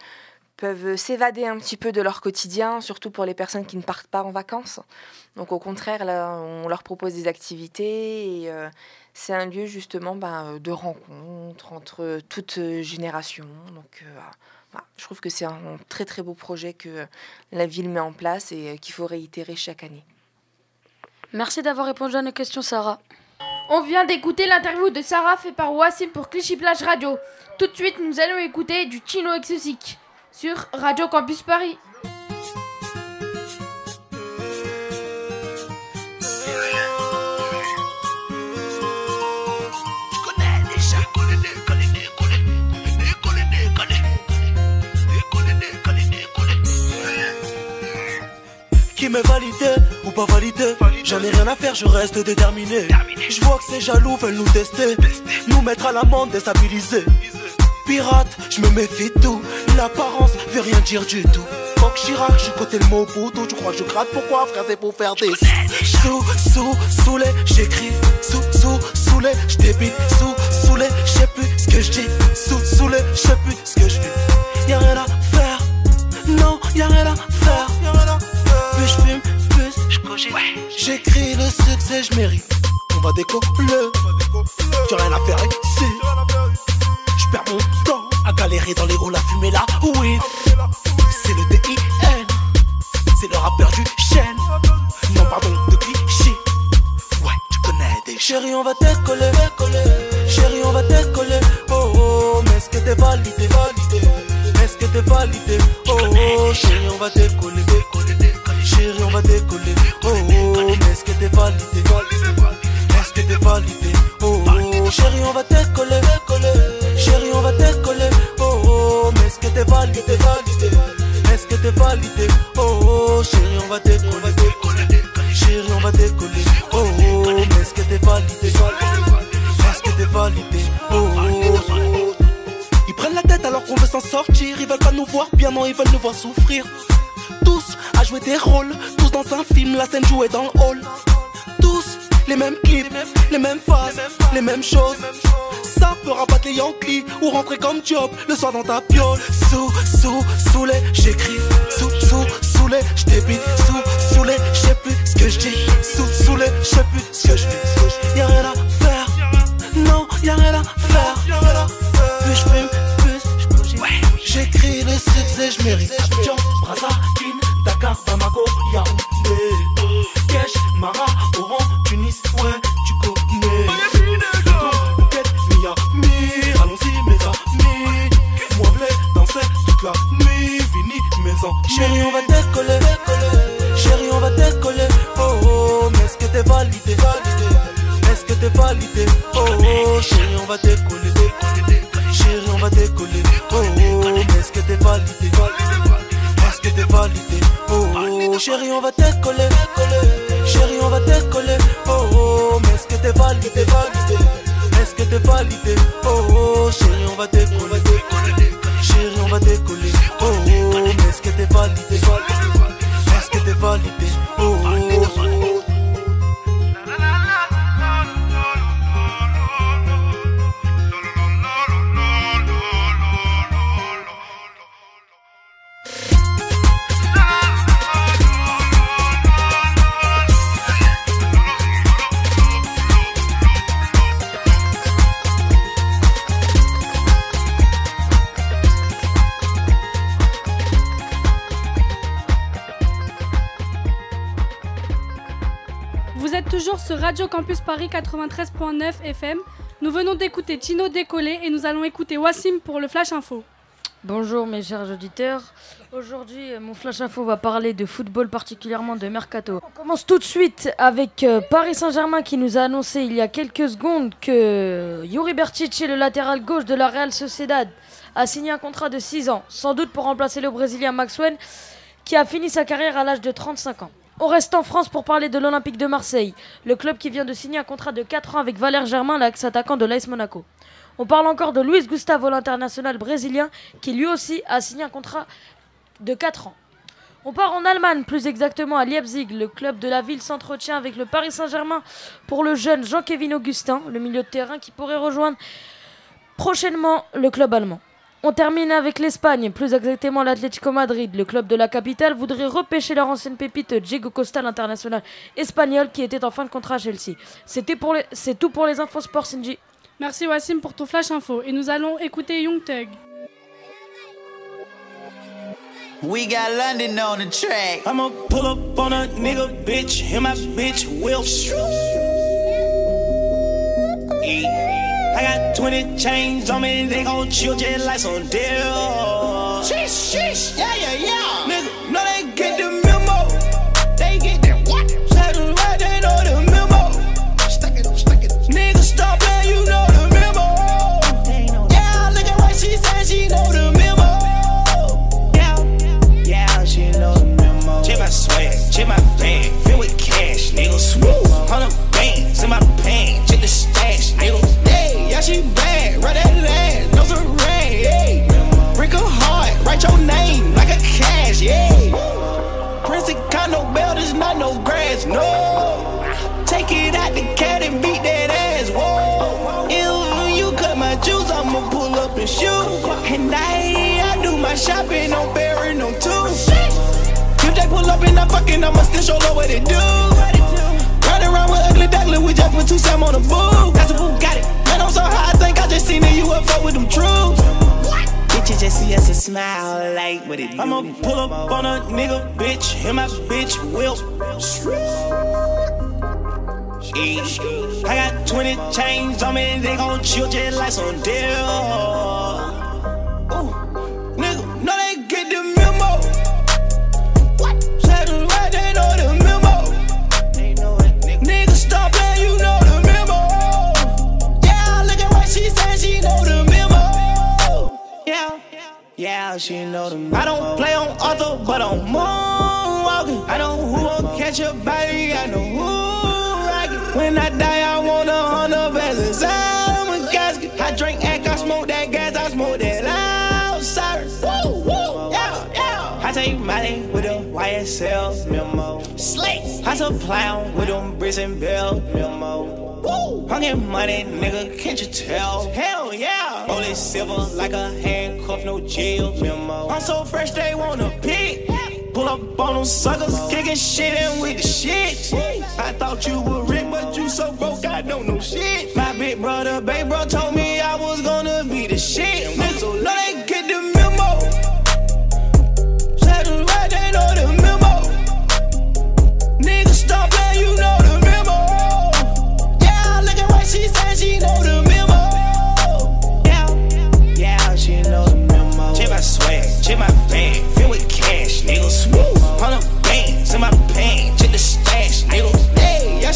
peuvent s'évader un petit peu de leur quotidien, surtout pour les personnes qui ne partent pas en vacances. Donc au contraire, on leur propose des activités et euh, c'est un lieu justement ben, de rencontre entre toutes générations. Donc euh, je trouve que c'est un très très beau projet que la ville met en place et euh, qu'il faut réitérer chaque année. Merci d'avoir répondu à nos questions, Sarah. On vient d'écouter l'interview de Sarah fait par Wassim pour Clichy Plage Radio. Tout de suite, nous allons écouter du Chino Exotique sur Radio Campus Paris. Qui pas validé. J'en ai rien à faire, je reste déterminé. Je vois que ces jaloux veulent nous tester. Nous mettre à l'amende, déstabiliser. Pirate, je me méfie de tout. L'apparence veut rien dire du tout. Fuck Chirac, je côté le mot bouton Tu crois que je gratte? Pourquoi frère c'est pour faire des Sous, sous, saoulé, j'écris. Sous, sous, saoulé, j'débite Sous, saoulé, j'sais plus ce que j'dis Sous, saoulé, j'sais plus ce que j'dis Y'a rien à faire. Non, y'a rien à faire. Plus j'fume, J'écris le succès, j'mérite On va décoller J'ai rien à faire ici. J'perds mon temps à galérer dans les hauts, la fumée là, oui C'est le DIN C'est le rappeur du chêne. Non pardon de cliché Ouais tu connais des Chérie on va décoller. Chérie on va décoller. Oh oh mais est-ce que t'es validé? Validé Est-ce que t'es validé? Oh oh chérie on va décoller chérie, on va décoller. Oh oh, mais est-ce que t'es validé Est-ce que t'es validé Oh oh, chérie, on va décoller. Chérie, on va décoller. Oh oh, mais est-ce que t'es validé validé, Est-ce que t'es validé Oh oh, chérie, on va décoller. Chérie, on va décoller. Oh oh, mais est-ce que t'es validé Est-ce que t'es validé oh, oh oh, ils prennent la tête alors qu'on veut s'en sortir. Ils veulent pas nous voir bien, non, ils veulent nous voir souffrir. Jouer des rôles, tous dans un film, la scène jouée dans le hall. Tous les mêmes clips, les mêmes phases, les mêmes choses. Ça peut rabattre les Yankees ou rentrer comme job le soir dans ta piole. Sous, sous, sous les, j'écris. Sous, sous, sous les, j'débite. Sous, sous les, j'sais plus ce que j'dis. Sous, sous les, j'sais plus ce que j'dis. Y'a rien à T'es validé, oh, oh, chérie, on va décoller, Chérie, on va décoller, Paris 93.9 FM. Nous venons d'écouter Tino décoller et nous allons écouter Wassim pour le Flash Info. Bonjour mes chers auditeurs. Aujourd'hui, euh, mon Flash Info va parler de football, particulièrement de Mercato. On commence tout de suite avec euh, Paris Saint-Germain qui nous a annoncé il y a quelques secondes que Yuri Berchichi, le latéral gauche de la Real Sociedad, a signé un contrat de 6 ans, sans doute pour remplacer le Brésilien Maxwell qui a fini sa carrière à l'âge de 35 ans. On reste en France pour parler de l'Olympique de Marseille, le club qui vient de signer un contrat de 4 ans avec Valère Germain, l'ex-attaquant de l'AS Monaco. On parle encore de Luis Gustavo, l'international brésilien, qui lui aussi a signé un contrat de 4 ans. On part en Allemagne, plus exactement à Leipzig. Le club de la ville s'entretient avec le Paris Saint-Germain pour le jeune Jean-Kévin Augustin, le milieu de terrain qui pourrait rejoindre prochainement le club allemand. On termine avec l'Espagne, plus exactement l'Atlético Madrid. Le club de la capitale voudrait repêcher leur ancienne pépite Diego Costa, l'international espagnol, qui était en fin de contrat à Chelsea. C'était pour les... C'est tout pour les infos sport, Sinji. Merci Wassim pour ton Flash Info et nous allons écouter Young Thug. We got London on the track. I'ma pull up on a nigga, bitch, and my bitch will. I got 20 chains on me, they gon' chill just like some deal. Sheesh, sheesh, yeah, yeah, yeah. Shopping on Barry, on two. If they pull up and I fucking, I'ma still show them what it do. Ride around with ugly duckling, we just put two Sam on the boo. That's a Bugatti. Man, I'm so high, I think I just seen a UFO with them troops. Bitches just see us and smile like what it do. I'ma pull up on a nigga, bitch, and my bitch will. I got 20 chains on me, they gon' chill just like some deal. she know the I don't play on auto, but I'm moonwalking. I know who will catch a body, I know who rock it. When I die, I want a hundred balance. I'm a casket. I drink act, I smoke that gas, I smoke that loud sirens. Woo, woo, yeah, yeah. I take my name with a YSL memo. Slick, I supply 'em with them bricks and bells memo. Woo, I'm getting money, nigga, can't you tell? Hell yeah, only silver like a handcuff, no jail memo. I'm so fresh, they wanna pick. Pull up on them suckers, kicking shit in with the shit. I thought you were rich, but you so broke, I don't know shit. My big brother, baby bro, told me I was gonna be the shit.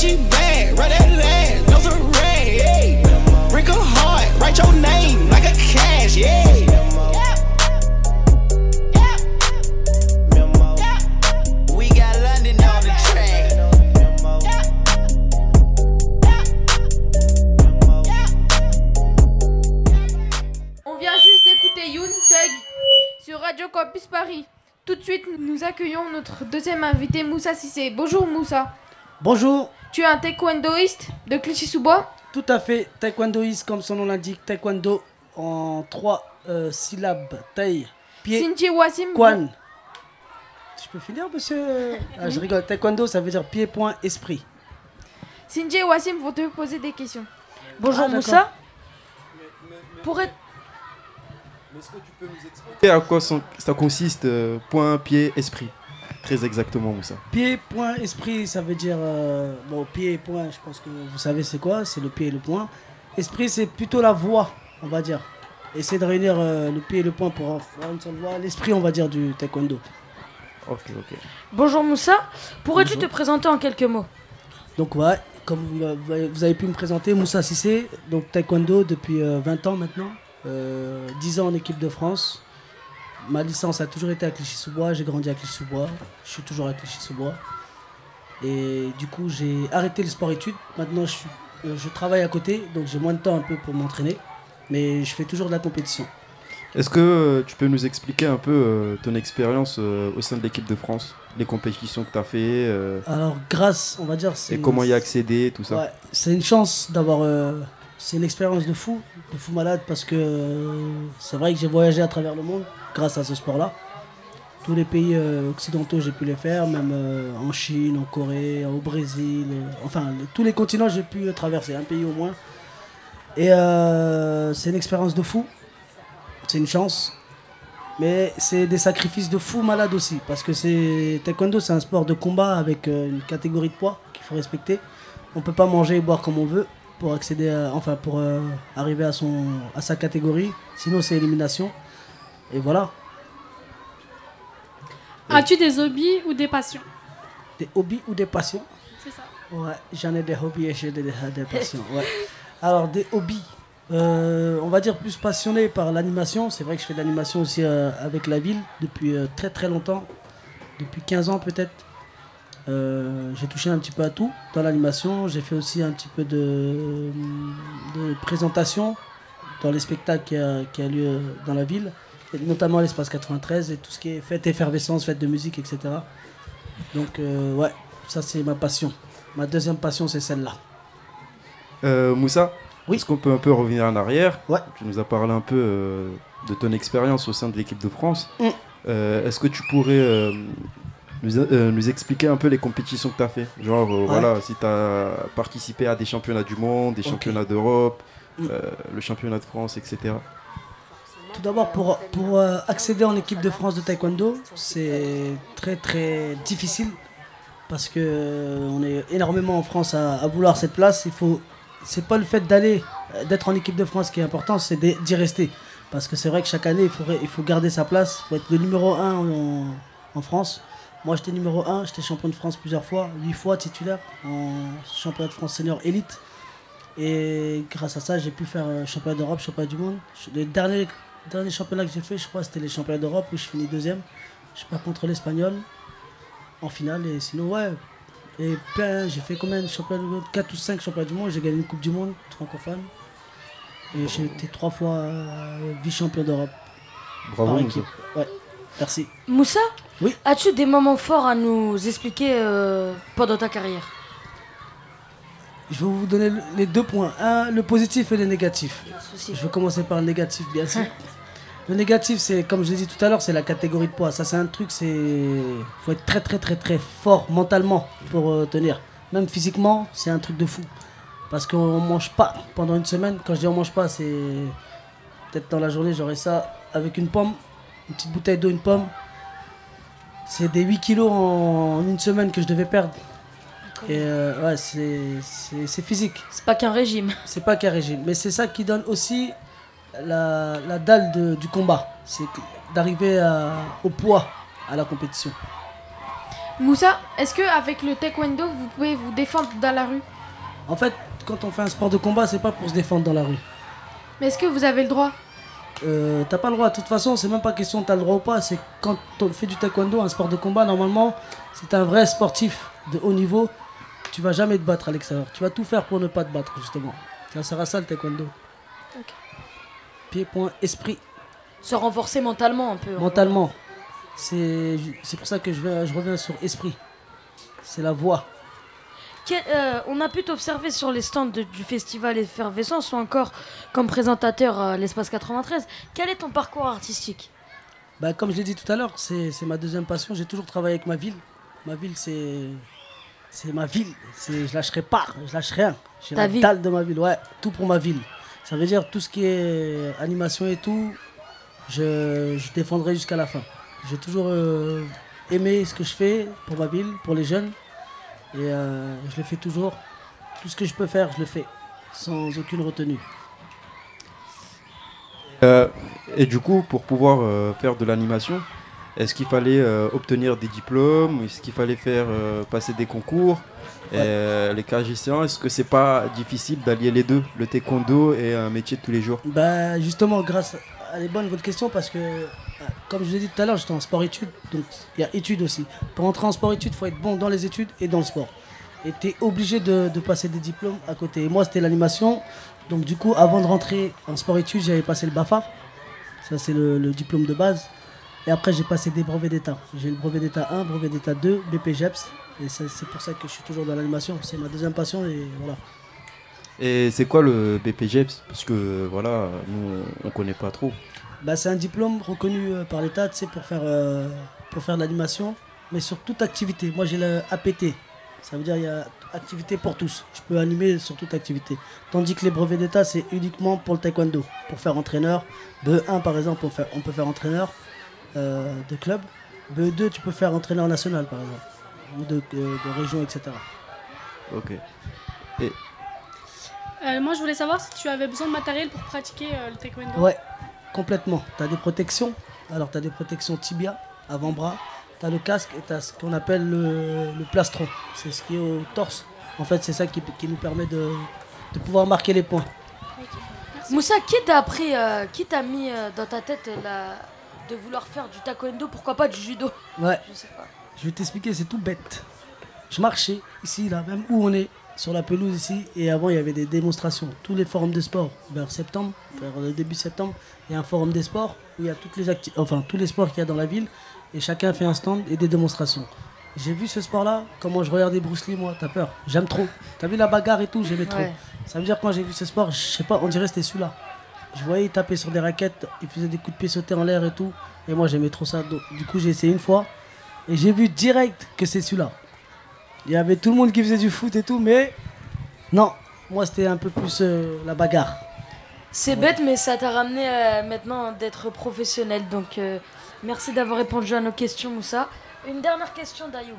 Hey, yeah, she bad, right at the ass, nose a red, hey. Break her heart, write your name like a cash, yeah. We got London on the track. On vient juste d'écouter Yoon Tug sur Radio Campus Paris. Tout de suite, nous accueillons notre deuxième invité, Moussa Sissé. Bonjour Moussa. Bonjour. Tu es un taekwondoïste de Clichy-sous-Bois? Tout à fait, taekwondoïste comme son nom l'indique, taekwondo en trois euh, syllabes, taille, pied, Sinji Wassim. kwan. Je peux finir monsieur? Ah, Je rigole, taekwondo ça veut dire pied, point, esprit. Sinji et Wassim vont te poser des questions. Bonjour, Moussa. Pour être Et à quoi son- ça consiste euh, Point, pied, esprit? Très exactement, Moussa. Pied, point, esprit, ça veut dire. euh, bon, pied et point, je pense que vous savez c'est quoi C'est le pied et le point. Esprit, c'est plutôt la voix, on va dire. Essayer de réunir euh, le pied et le point pour faire une seule voix. L'esprit, on va dire, du taekwondo. Ok, ok. Bonjour Moussa, pourrais-tu te présenter en quelques mots? Donc, ouais, comme vous, avez pu me présenter, Moussa Sissé, donc taekwondo depuis euh, 20 ans maintenant. Euh, 10 ans en équipe de France. Ma licence a toujours été à Clichy-sous-Bois. J'ai grandi à Clichy-sous-Bois. Je suis toujours à Clichy-sous-Bois. Et du coup, j'ai arrêté le sport-études. Maintenant, je, suis- euh, je travaille à côté, donc j'ai moins de temps un peu pour m'entraîner. Mais je fais toujours de la compétition. Est-ce que euh, tu peux nous expliquer un peu euh, ton expérience au sein de l'équipe de France Les compétitions que tu as fait Alors, grâce, on va dire, c'est Et comment y accéder, tout ça? Ouais, c'est une chance d'avoir. euh, c'est une expérience de fou, de fou malade, parce que c'est vrai que j'ai voyagé à travers le monde grâce à ce sport-là. Tous les pays euh, occidentaux, j'ai pu les faire, même euh, en Chine, en Corée, au Brésil, euh, enfin, tous les continents, j'ai pu traverser, un pays au moins. Et c'est une expérience de fou, c'est une chance. Mais c'est des sacrifices de fou malade aussi, parce que c'est taekwondo, c'est un sport de combat avec une catégorie de poids qu'il faut respecter. On peut pas manger et boire comme on veut pour accéder, à- enfin pour arriver à sa catégorie. Sinon c'est élimination. Et voilà. As-tu des hobbies ou des passions? Des hobbies ou des passions? C'est ça. Ouais, j'en ai des hobbies et j'ai des, des passions. Ouais. Alors, des hobbies. Euh, on va dire plus passionné par l'animation. C'est vrai que je fais de l'animation aussi euh, avec la ville depuis euh, très très longtemps. Depuis 15 ans peut-être. J'ai touché un petit peu à tout dans l'animation. J'ai fait aussi un petit peu de, de présentation dans les spectacles qui a, qui a lieu dans la ville, et notamment à l'espace 93 et tout ce qui est fête effervescence, fête de musique, etc. Donc euh, ouais, ça c'est ma passion. Ma deuxième passion c'est celle-là. Euh, Moussa Est-ce qu'on peut un peu revenir en arrière? Ouais. Tu nous as parlé un peu euh, de ton expérience au sein de l'équipe de France. Mm. Est-ce que tu pourrais nous, euh, nous expliquer un peu les compétitions que tu as fait? Genre, euh, voilà, si tu as participé à des championnats du monde, des championnats d'Europe, Mm. euh, le championnat de France, etc. Tout d'abord, pour, pour euh, accéder en équipe de France de taekwondo, c'est très très difficile parce que euh, on est énormément en France à, vouloir cette place. Il faut, c'est pas le fait d'aller, euh, d'être en équipe de France qui est important, c'est d'y rester. Parce que c'est vrai que chaque année, il faut, il faut garder sa place. Il faut être le numéro 1 en, en France. Moi, j'étais numéro 1, j'étais champion de France plusieurs fois, 8 fois titulaire en championnat de France senior élite. Et grâce à ça, j'ai pu faire championnat d'Europe, championnat du monde. Les derniers, derniers championnats que j'ai fait, je crois, c'était les championnats d'Europe où je finis deuxième. Je perds contre l'Espagnol en finale. Et sinon, ouais. Et plein, j'ai fait combien de championnats du monde 4 ou 5 championnats du monde. J'ai gagné une Coupe du Monde francophone. Et j'ai été trois fois euh, vice-champion d'Europe. Bravo, par équipe. Ouais. Merci. Moussa Oui. As-tu des moments forts à nous expliquer euh, pendant ta carrière? Je vais vous donner le- les deux points. Un, le positif et le négatif. Je vais commencer par le négatif, bien sûr. Le négatif, c'est comme je l'ai dit tout à l'heure, c'est la catégorie de poids. Ça, c'est un truc, c'est. faut être très, très, très, très fort mentalement pour euh, tenir. Même physiquement, c'est un truc de fou. Parce qu'on mange pas pendant une semaine. Quand je dis on mange pas, c'est. Peut-être dans la journée, j'aurai ça avec une pomme, une petite bouteille d'eau, une pomme. C'est des 8 kilos en une semaine que je devais perdre. Et euh, ouais, c'est physique. C'est pas qu'un régime. C'est pas qu'un régime. Mais c'est ça qui donne aussi la, la dalle de- du combat. C'est d'arriver au poids à la compétition. Moussa, est-ce que avec le taekwondo, vous pouvez vous défendre dans la rue? En fait, quand on fait un sport de combat, c'est pas pour se défendre dans la rue. Mais est-ce que vous avez le droit? Euh, t'as pas le droit. De toute façon, c'est même pas question t'as le droit ou pas. C'est quand on fait du taekwondo, un sport de combat, normalement, c'est un vrai sportif de haut niveau. Tu vas jamais te battre à l'extérieur. Tu vas tout faire pour ne pas te battre, justement. Ça sert à ça le taekwondo. Pied, point, esprit. Se renforcer mentalement un peu. Mentalement. C'est pour ça que je, vais, je reviens sur esprit. C'est la voix. Quel- euh, on a pu t'observer sur les stands de- du festival Effervescence ou encore comme présentateur à l'Espace 93. Quel est ton parcours artistique? Bah, comme je l'ai dit tout à l'heure, c'est ma deuxième passion. J'ai toujours travaillé avec ma ville. Ma ville, c'est. C'est ma ville. C'est- Je lâcherai pas. Je lâche rien. J'ai Ta la ville. dalle de ma ville. Ouais, tout pour ma ville. Ça veut dire tout ce qui est animation et tout, je, je défendrai jusqu'à la fin. J'ai toujours euh, aimé ce que je fais pour ma ville, pour les jeunes. Et euh, je le fais toujours. Tout ce que je peux faire, je le fais. Sans aucune retenue. Euh, et du coup, pour pouvoir euh, faire de l'animation, est-ce qu'il fallait euh, obtenir des diplômes Est-ce qu'il fallait faire euh, passer des concours? Euh, Les KGC1, est-ce que c'est pas difficile d'allier les deux, le taekwondo et un métier de tous les jours? Bah justement, grâce, elle est bonne votre question parce que, comme je vous ai dit tout à l'heure, j'étais en sport-études, donc il y a études aussi. Pour entrer en sport-études, il faut être bon dans les études et dans le sport. Et tu es obligé de, de passer des diplômes à côté. Et moi, c'était l'animation. Donc du coup, avant de rentrer en sport-études, j'avais passé le BAFA. Ça, c'est le, le diplôme de base. Et après, j'ai passé des brevets d'État. J'ai le brevet d'État 1, brevet d'État 2, BPGEPS. Et c'est pour ça que je suis toujours dans l'animation. C'est ma deuxième passion et voilà. Et c'est quoi le BPGEPS Parce que voilà, nous on connaît pas trop. Bah, c'est un diplôme reconnu euh, par l'État pour, faire, euh, pour faire de l'animation, mais sur toute activité. Moi j'ai le APT, ça veut dire il y a activité pour tous. Je peux animer sur toute activité. Tandis que les brevets d'État c'est uniquement pour le taekwondo, pour faire entraîneur. BE1 par exemple, on, fait- on peut faire entraîneur euh, de club. BE2 tu peux faire entraîneur national par exemple, ou de, de- de région, etc. Ok. Et Euh, moi, je voulais savoir si tu avais besoin de matériel pour pratiquer euh, le taekwondo. Ouais, complètement. Tu as des protections. Alors, tu as des protections tibia, avant-bras. Tu as le casque et tu as ce qu'on appelle le, le plastron. C'est ce qui est au torse. En fait, c'est ça qui, qui nous permet de, de pouvoir marquer les points. Moussa, qui t'a appris, euh, qui t'a mis euh, dans ta tête euh, la- de vouloir faire du taekwondo, pourquoi pas du judo Ouais. Je sais pas. Je vais t'expliquer, c'est tout bête. Je marchais ici, là, même où on est, sur la pelouse ici, et avant il y avait des démonstrations. Tous les forums de sport, vers septembre, vers le début septembre, il y a un forum des sports où il y a toutes les acti- enfin tous les sports qu'il y a dans la ville, et chacun fait un stand et des démonstrations. J'ai vu ce sport-là, comment je regardais Bruce Lee, moi, t'as peur, j'aime trop. T'as vu la bagarre et tout, j'aimais trop. Ouais. Ça veut dire quand j'ai vu ce sport, je sais pas, on dirait que c'était celui-là. Je voyais il taper sur des raquettes, il faisait des coups de pied sauter en l'air et tout. Et moi j'aimais trop ça. Donc, du coup j'ai essayé une fois. Et j'ai vu direct que c'est celui-là. Il y avait tout le monde qui faisait du foot et tout, mais non, moi c'était un peu plus euh, la bagarre. C'est bête, mais ça t'a ramené euh, maintenant d'être professionnel. Donc, euh, merci d'avoir répondu à nos questions, Moussa. Une dernière question d'Ayoub.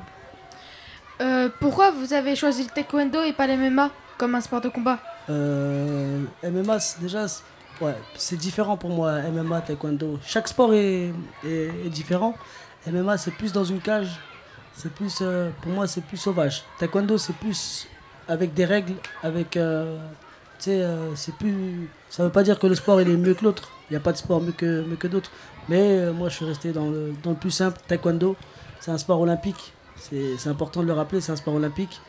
Euh, pourquoi vous avez choisi le taekwondo et pas les MMA comme un sport de combat? Euh, MMA, déjà, c'est différent pour moi. MMA, taekwondo, chaque sport est, est- différent. MMA, c'est plus dans une cage. C'est plus, euh, pour moi, c'est plus sauvage. Taekwondo, c'est plus avec des règles, avec, euh, tu sais, euh, c'est plus. Ça veut pas dire que le sport il est mieux que l'autre. Il n'y a pas de sport mieux que, mieux que d'autres. Mais euh, moi, je suis resté dans le, dans le plus simple. Taekwondo, c'est un sport olympique. C'est important de le rappeler, c'est un sport olympique.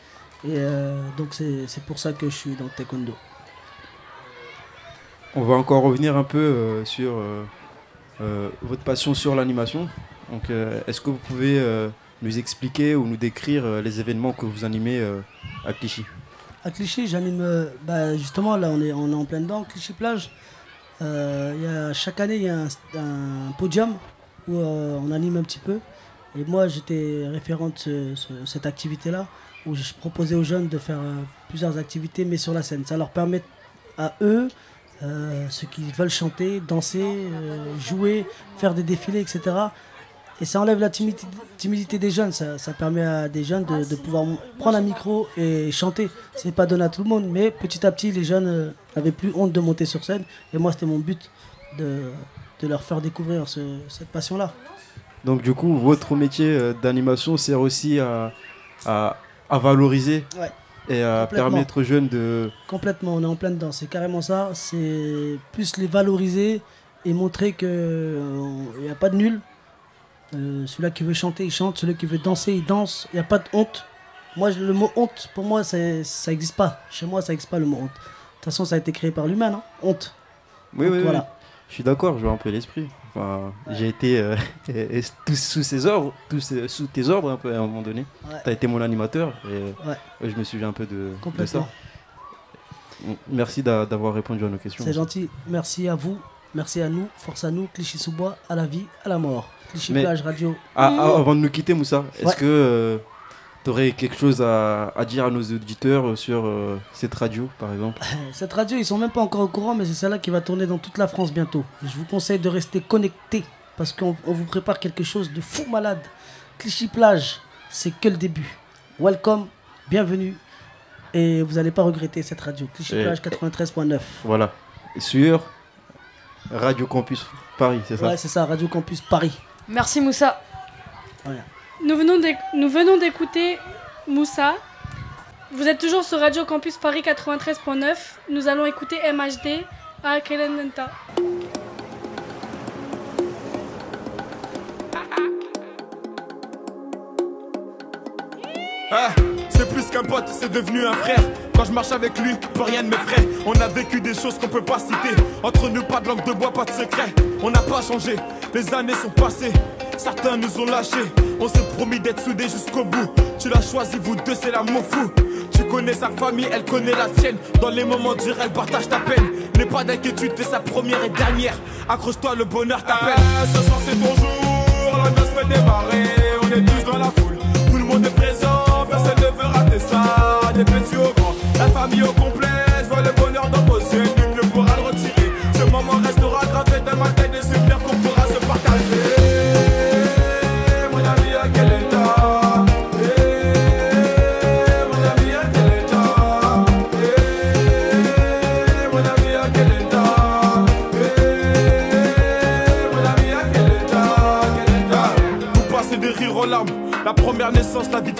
Et donc, c'est pour ça que je suis dans taekwondo. On va encore revenir un peu euh, sur euh, euh, votre passion sur l'animation. Donc, est-ce que vous pouvez nous expliquer ou nous décrire les événements que vous animez à Clichy? À Clichy, j'anime. bah, justement, là, on est, on est en plein dedans, Clichy Plage. Y a, chaque année, il y a un, podium où on anime un petit peu. Et moi, j'étais référent de ce- ce- cette activité-là, où je proposais aux jeunes de faire plusieurs activités, mais sur la scène. Ça leur permet à eux, euh, ceux qui veulent chanter, danser, euh, jouer, faire des défilés, etc. Et ça enlève la timidité, timidité des jeunes. Ça, ça permet à des jeunes de, de pouvoir prendre un micro et chanter. Ce n'est pas donné à tout le monde, mais petit à petit, les jeunes euh, n'avaient plus honte de monter sur scène. Et moi, c'était mon but de, de leur faire découvrir ce- cette passion-là. Donc, du coup, votre métier euh, d'animation sert aussi à, à, à valoriser Ouais. Et à permettre aux jeunes de. Complètement, on est en plein dedans. C'est carrément ça. C'est plus les valoriser et montrer qu'il n'y a pas de nul. Euh, celui-là qui veut chanter, il chante. Celui qui veut danser, il danse. Il n'y a pas de honte. Moi, le mot honte, pour moi, c'est- ça n'existe pas. Chez moi, ça n'existe pas le mot honte. De toute façon, ça a été créé par l'humain, non Honte. Oui, Donc, oui, voilà. oui. Je suis d'accord, je vois un peu l'esprit. Enfin, J'ai été euh, tous sous ses ordres, tous ses- sous tes ordres un peu à un moment donné. Ouais. Tu as été mon animateur et Ouais. ouais, je me souviens un peu de, de ça. Merci d'a- d'avoir répondu à nos questions. C'est gentil. Merci à vous. Merci à nous. Force à nous. Clichy-sous-Bois, à la vie, à la mort. Clichy Plage Radio. Ah, ah, avant de nous quitter, Moussa, est-ce Ouais. que tu aurais quelque chose à, à dire à nos auditeurs euh, sur euh, cette radio, par exemple? Cette radio, ils sont même pas encore au courant, mais c'est celle-là qui va tourner dans toute la France bientôt. Je vous conseille de rester connectés parce qu'on on vous prépare quelque chose de fou malade. Clichy Plage, c'est que le début. Welcome, bienvenue. Et vous n'allez pas regretter cette radio. Clichy Plage 93.9. Voilà. Sur Radio Campus Paris, c'est ça? Ouais, c'est ça, Radio Campus Paris. Merci Moussa. Nous venons d'écouter Moussa. Vous êtes toujours sur Radio Campus Paris 93.9. Nous allons écouter MHD à Kelenenta. Ah, c'est plus qu'un pote, c'est devenu un frère. Quand je marche avec lui, plus rien ne m'effraie. On a vécu des choses qu'on peut pas citer. Entre nous, pas de langue de bois, pas de secret. On n'a pas changé, les années sont passées. Certains nous ont lâchés. On s'est promis d'être soudés jusqu'au bout. Tu l'as choisi, vous deux, c'est l'amour fou. Tu connais sa famille, elle connaît la tienne. Dans les moments durs, elle partage ta peine. N'aie pas d'inquiétude, t'es sa première et dernière. Accroche-toi, le bonheur t'appelle. Ah, ce soir, c'est ton jour. La noce fait démarrer. On est tous dans la foule. Tout le monde est présent, personne ne veut rater ça. Des petits au grand, la famille au complet.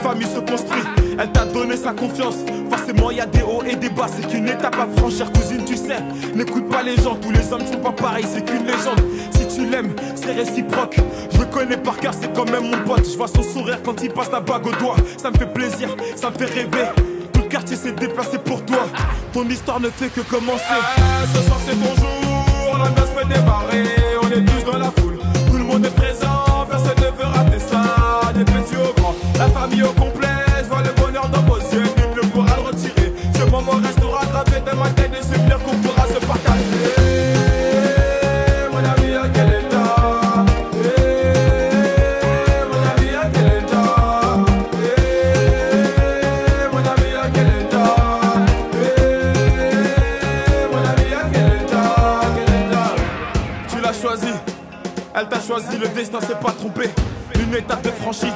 Famille se construit. Elle t'a donné sa confiance. Forcément, y a des hauts et des bas. C'est qu'une étape à franchir, cousine, tu sais. N'écoute pas les gens, tous les hommes sont pas pareils. C'est qu'une légende. Si tu l'aimes, c'est réciproque. Je connais par cœur, c'est quand même mon pote. Je vois son sourire quand il passe la bague au doigt. Ça me fait plaisir, ça me fait rêver. Tout le quartier s'est déplacé pour toi. Ton histoire ne fait que commencer. ce soir, c'est ton jour. La noce fait démarrer. On est tous dans la foule. Famille au complet. Je vois le bonheur dans vos yeux. Nul ne pourra le retirer. Ce moment restera gravé dans ma tête. Et clair qu'on pourra se partager. Elle t'a choisi, le destin s'est pas trompé. Une étape de franchie.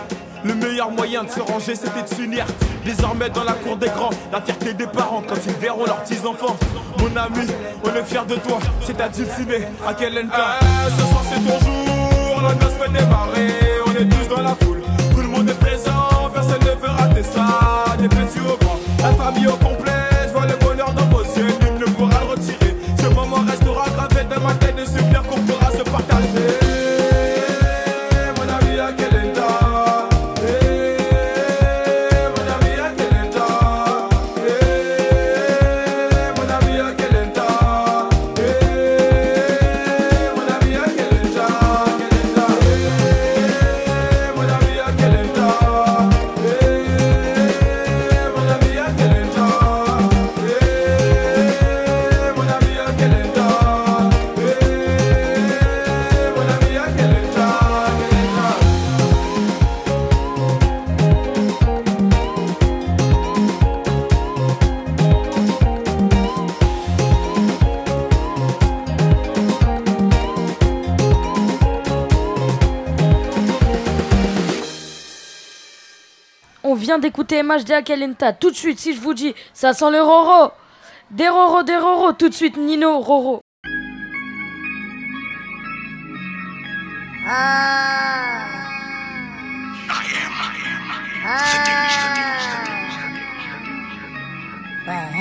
Le meilleur moyen de se ranger, c'était de s'unir. Désormais, dans la cour des grands, la fierté des parents quand ils verront leurs petits-enfants. Mon ami, on est fiers de toi, c'est à Dulciné, à quel état Ce soir, c'est ton jour, la noce fait démarrer. On est tous dans la foule, tout le monde est présent, personne ne veut rater ça. Des petits au grand, la famille au complet. D'écouter MHD à Kalenta. Tout de suite, si je vous dis, ça sent le Roro. Des Roro, des Roro. Tout de suite, Nino, Roro.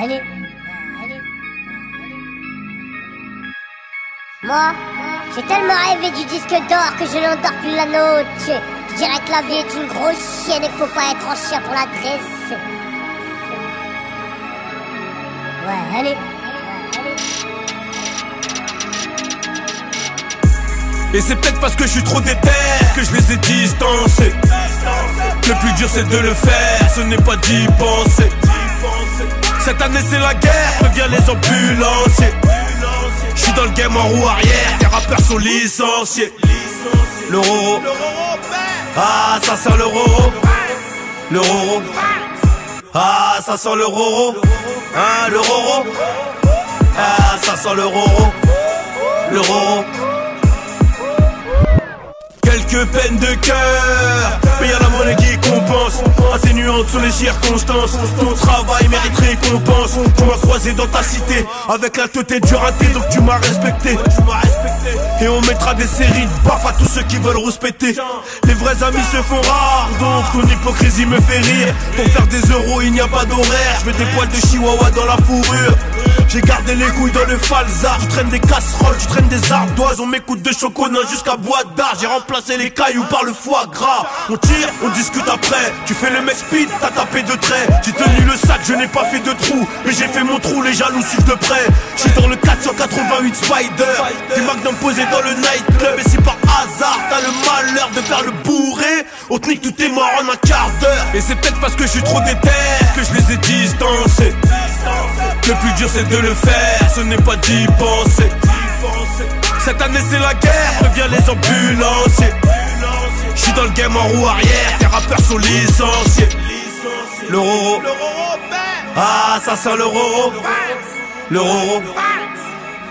Allez. Moi, j'ai tellement rêvé du disque d'or que je n'endors plus la note. Dirais que la vie est une grosse chienne et faut pas être en chien pour la dresser. Ouais, allez. Et c'est peut-être parce que je suis trop déter que je les ai distancés. Le plus dur c'est de le faire, ce n'est pas d'y penser. Cette année c'est la guerre, préviens les ambulanciers. Je suis dans le game en roue arrière, tes rappeurs sont licenciés. Le roro, ah ça sent le roro. Le roro, ah ça sent le roro. Hein, le roro, ah ça sent le roro. Le roro. Quelques peines de cœur, mais y a la monnaie qui compense. Atténuante sur les circonstances. Ton travail mérite récompense. Tu m'as croisé dans ta cité avec la tête du raté, donc tu m'as respecté. Et on mettra des séries de baffes à tous ceux qui veulent rouspéter. Les vrais amis se font rares, donc ton hypocrisie me fait rire. Pour faire des euros, il n'y a pas d'horaire. Je mets des poils de chihuahua dans la fourrure. J'ai gardé les couilles dans le falzar. Tu traînes des casseroles, tu traînes des ardoises. On m'écoute de chocolat jusqu'à bois d'art. J'ai remplacé les cailloux par le foie gras. On tire, on discute après. Tu fais le mec speed, t'as tapé de traits. J'ai tenu le sac, je n'ai pas fait de trou. Mais j'ai fait mon trou, les jaloux suivent de près. J'suis dans le 488 Spider. Des magnums posés dans le nightclub. Et si par hasard t'as le malheur de faire le bourré, on te nique tout est mort en un quart d'heure. Et c'est peut-être parce que je suis trop déter que je les ai distancés. Le plus dur c'est de le faire, ce n'est pas d'y penser. Cette année c'est la guerre, préviens les ambulanciers. Je suis dans le game en roue arrière, tes rappeurs sont licenciés. Le roro, ah ça sent le roro. Le roro,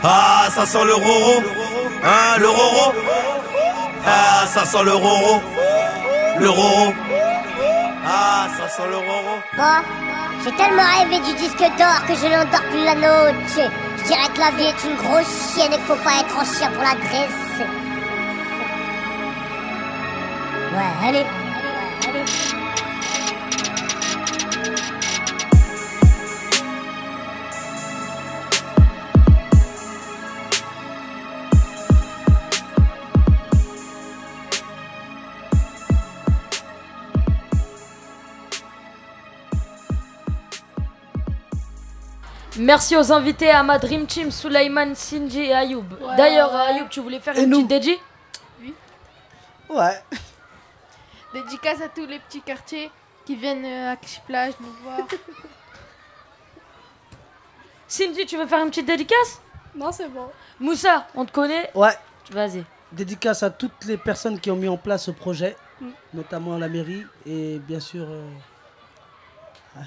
ah ça sent le roro. Hein, le roro, ah ça sent le roro. Le roro, ah ça sent le roro. J'ai tellement rêvé du disque d'or que je n'endors plus la note. Je dirais que la vie est une grosse chienne et qu'il faut pas être en chien pour la dresser. Ouais, allez. Merci aux invités à ma Dream Team, Sulaiman, Sinji et Ayoub. Ouais, D'ailleurs, ouais. Ayoub, tu voulais faire Et une nous petite dédie Ouais. Dédicace à tous les petits quartiers qui viennent euh, à Clichy-Plage nous voir. Cindy, tu veux faire une petite dédicace? Non, c'est bon. Moussa, on te connaît? Ouais. Vas-y. Dédicace à toutes les personnes qui ont mis en place ce projet, Mm. notamment la mairie et bien sûr. euh,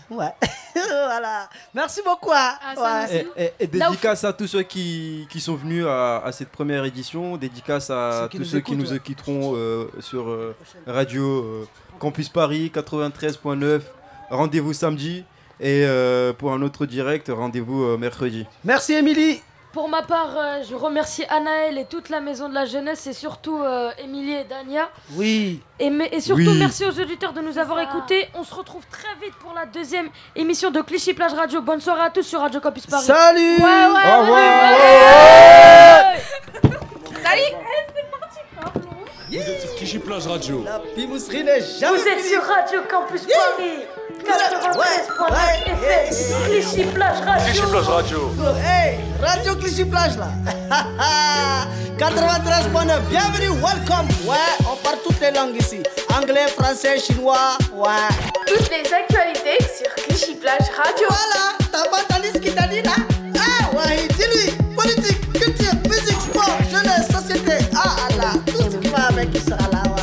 Ouais. voilà. Merci beaucoup. hein. Ouais. Et, et- et dédicace à tous ceux qui, qui sont venus à, à cette première édition, dédicace à Ceux qui tous nous ceux qui nous ouais. écouteront euh, sur euh, Radio euh, Campus Paris 93.9. Rendez-vous samedi et euh, pour un autre direct, rendez-vous euh, mercredi. Merci Émilie. Pour ma part, euh, je remercie Anaël et toute la maison de la jeunesse et surtout euh, Émilie et Dania. Oui. Et, mais- et surtout, Oui. merci aux auditeurs de nous avoir écoutés. On se retrouve très vite pour la deuxième émission de Clichy Plage Radio. Bonne soirée à tous sur Radio Campus Paris. Salut Ouais, ouais, Au ouais, revoir. ouais. Salut Vous êtes sur Clichy Plage Radio. La pimousserie n'est jamais Vous êtes sur Radio Campus Paris 93.9 FM Clichy Plage Radio Clichy Plage Radio. Hey, Radio Clichy Plage là. 93.9, bienvenue, welcome. Ouais, on parle toutes les langues ici. Anglais, français, chinois, ouais. Toutes les actualités sur Clichy Plage Radio. Voilà, t'as pas entendu ce qu'il t'a dit là? Ah, ouais, dis-lui. Ce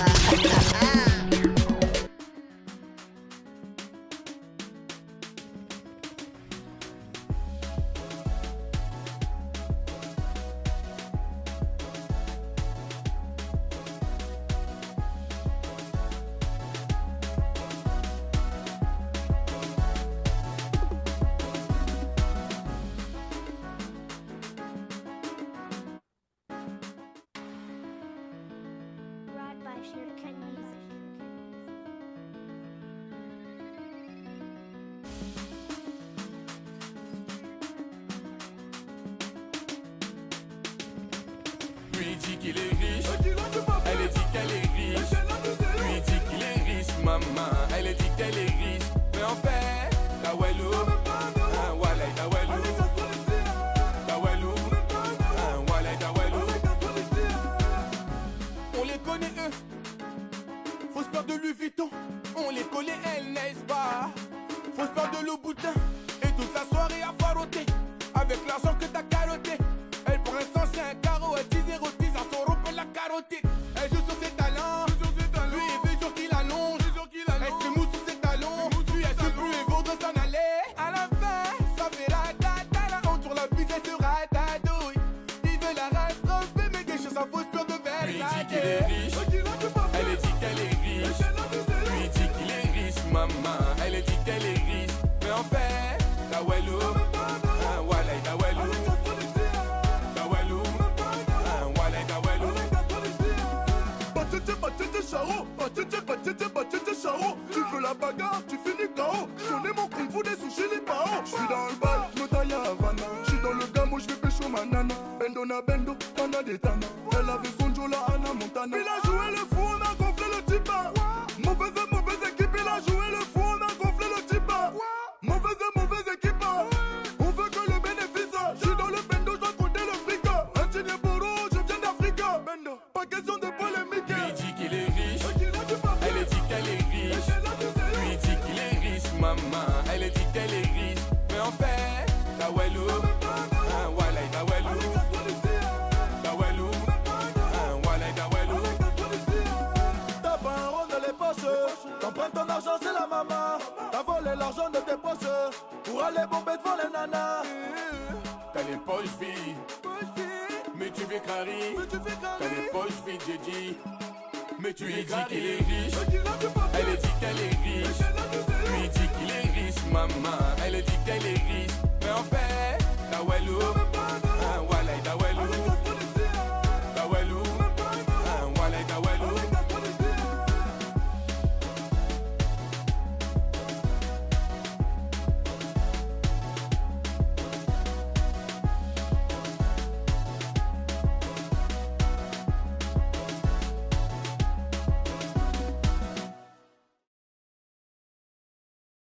la bagarre, tu finis KO. J'connais mon kung fu des sushis, les paons. J'suis dans le bal, j'me taille à Havana. J'suis dans le gamo, j'vais pêcher ma nana. Bendo na bendo, tana des tana. Elle avait son Jola, Anna Montana. de tes poches pour aller bomber devant les nanas. T'as les poches vides, mais tu fais carré. T'as les poches vides, j'ai dit. Mais tu lui dis qu'il est riche. Elle dit qu'elle est riche. Lui dit qu'il est riche, maman. Elle dit qu'elle est riche. Mais en fait.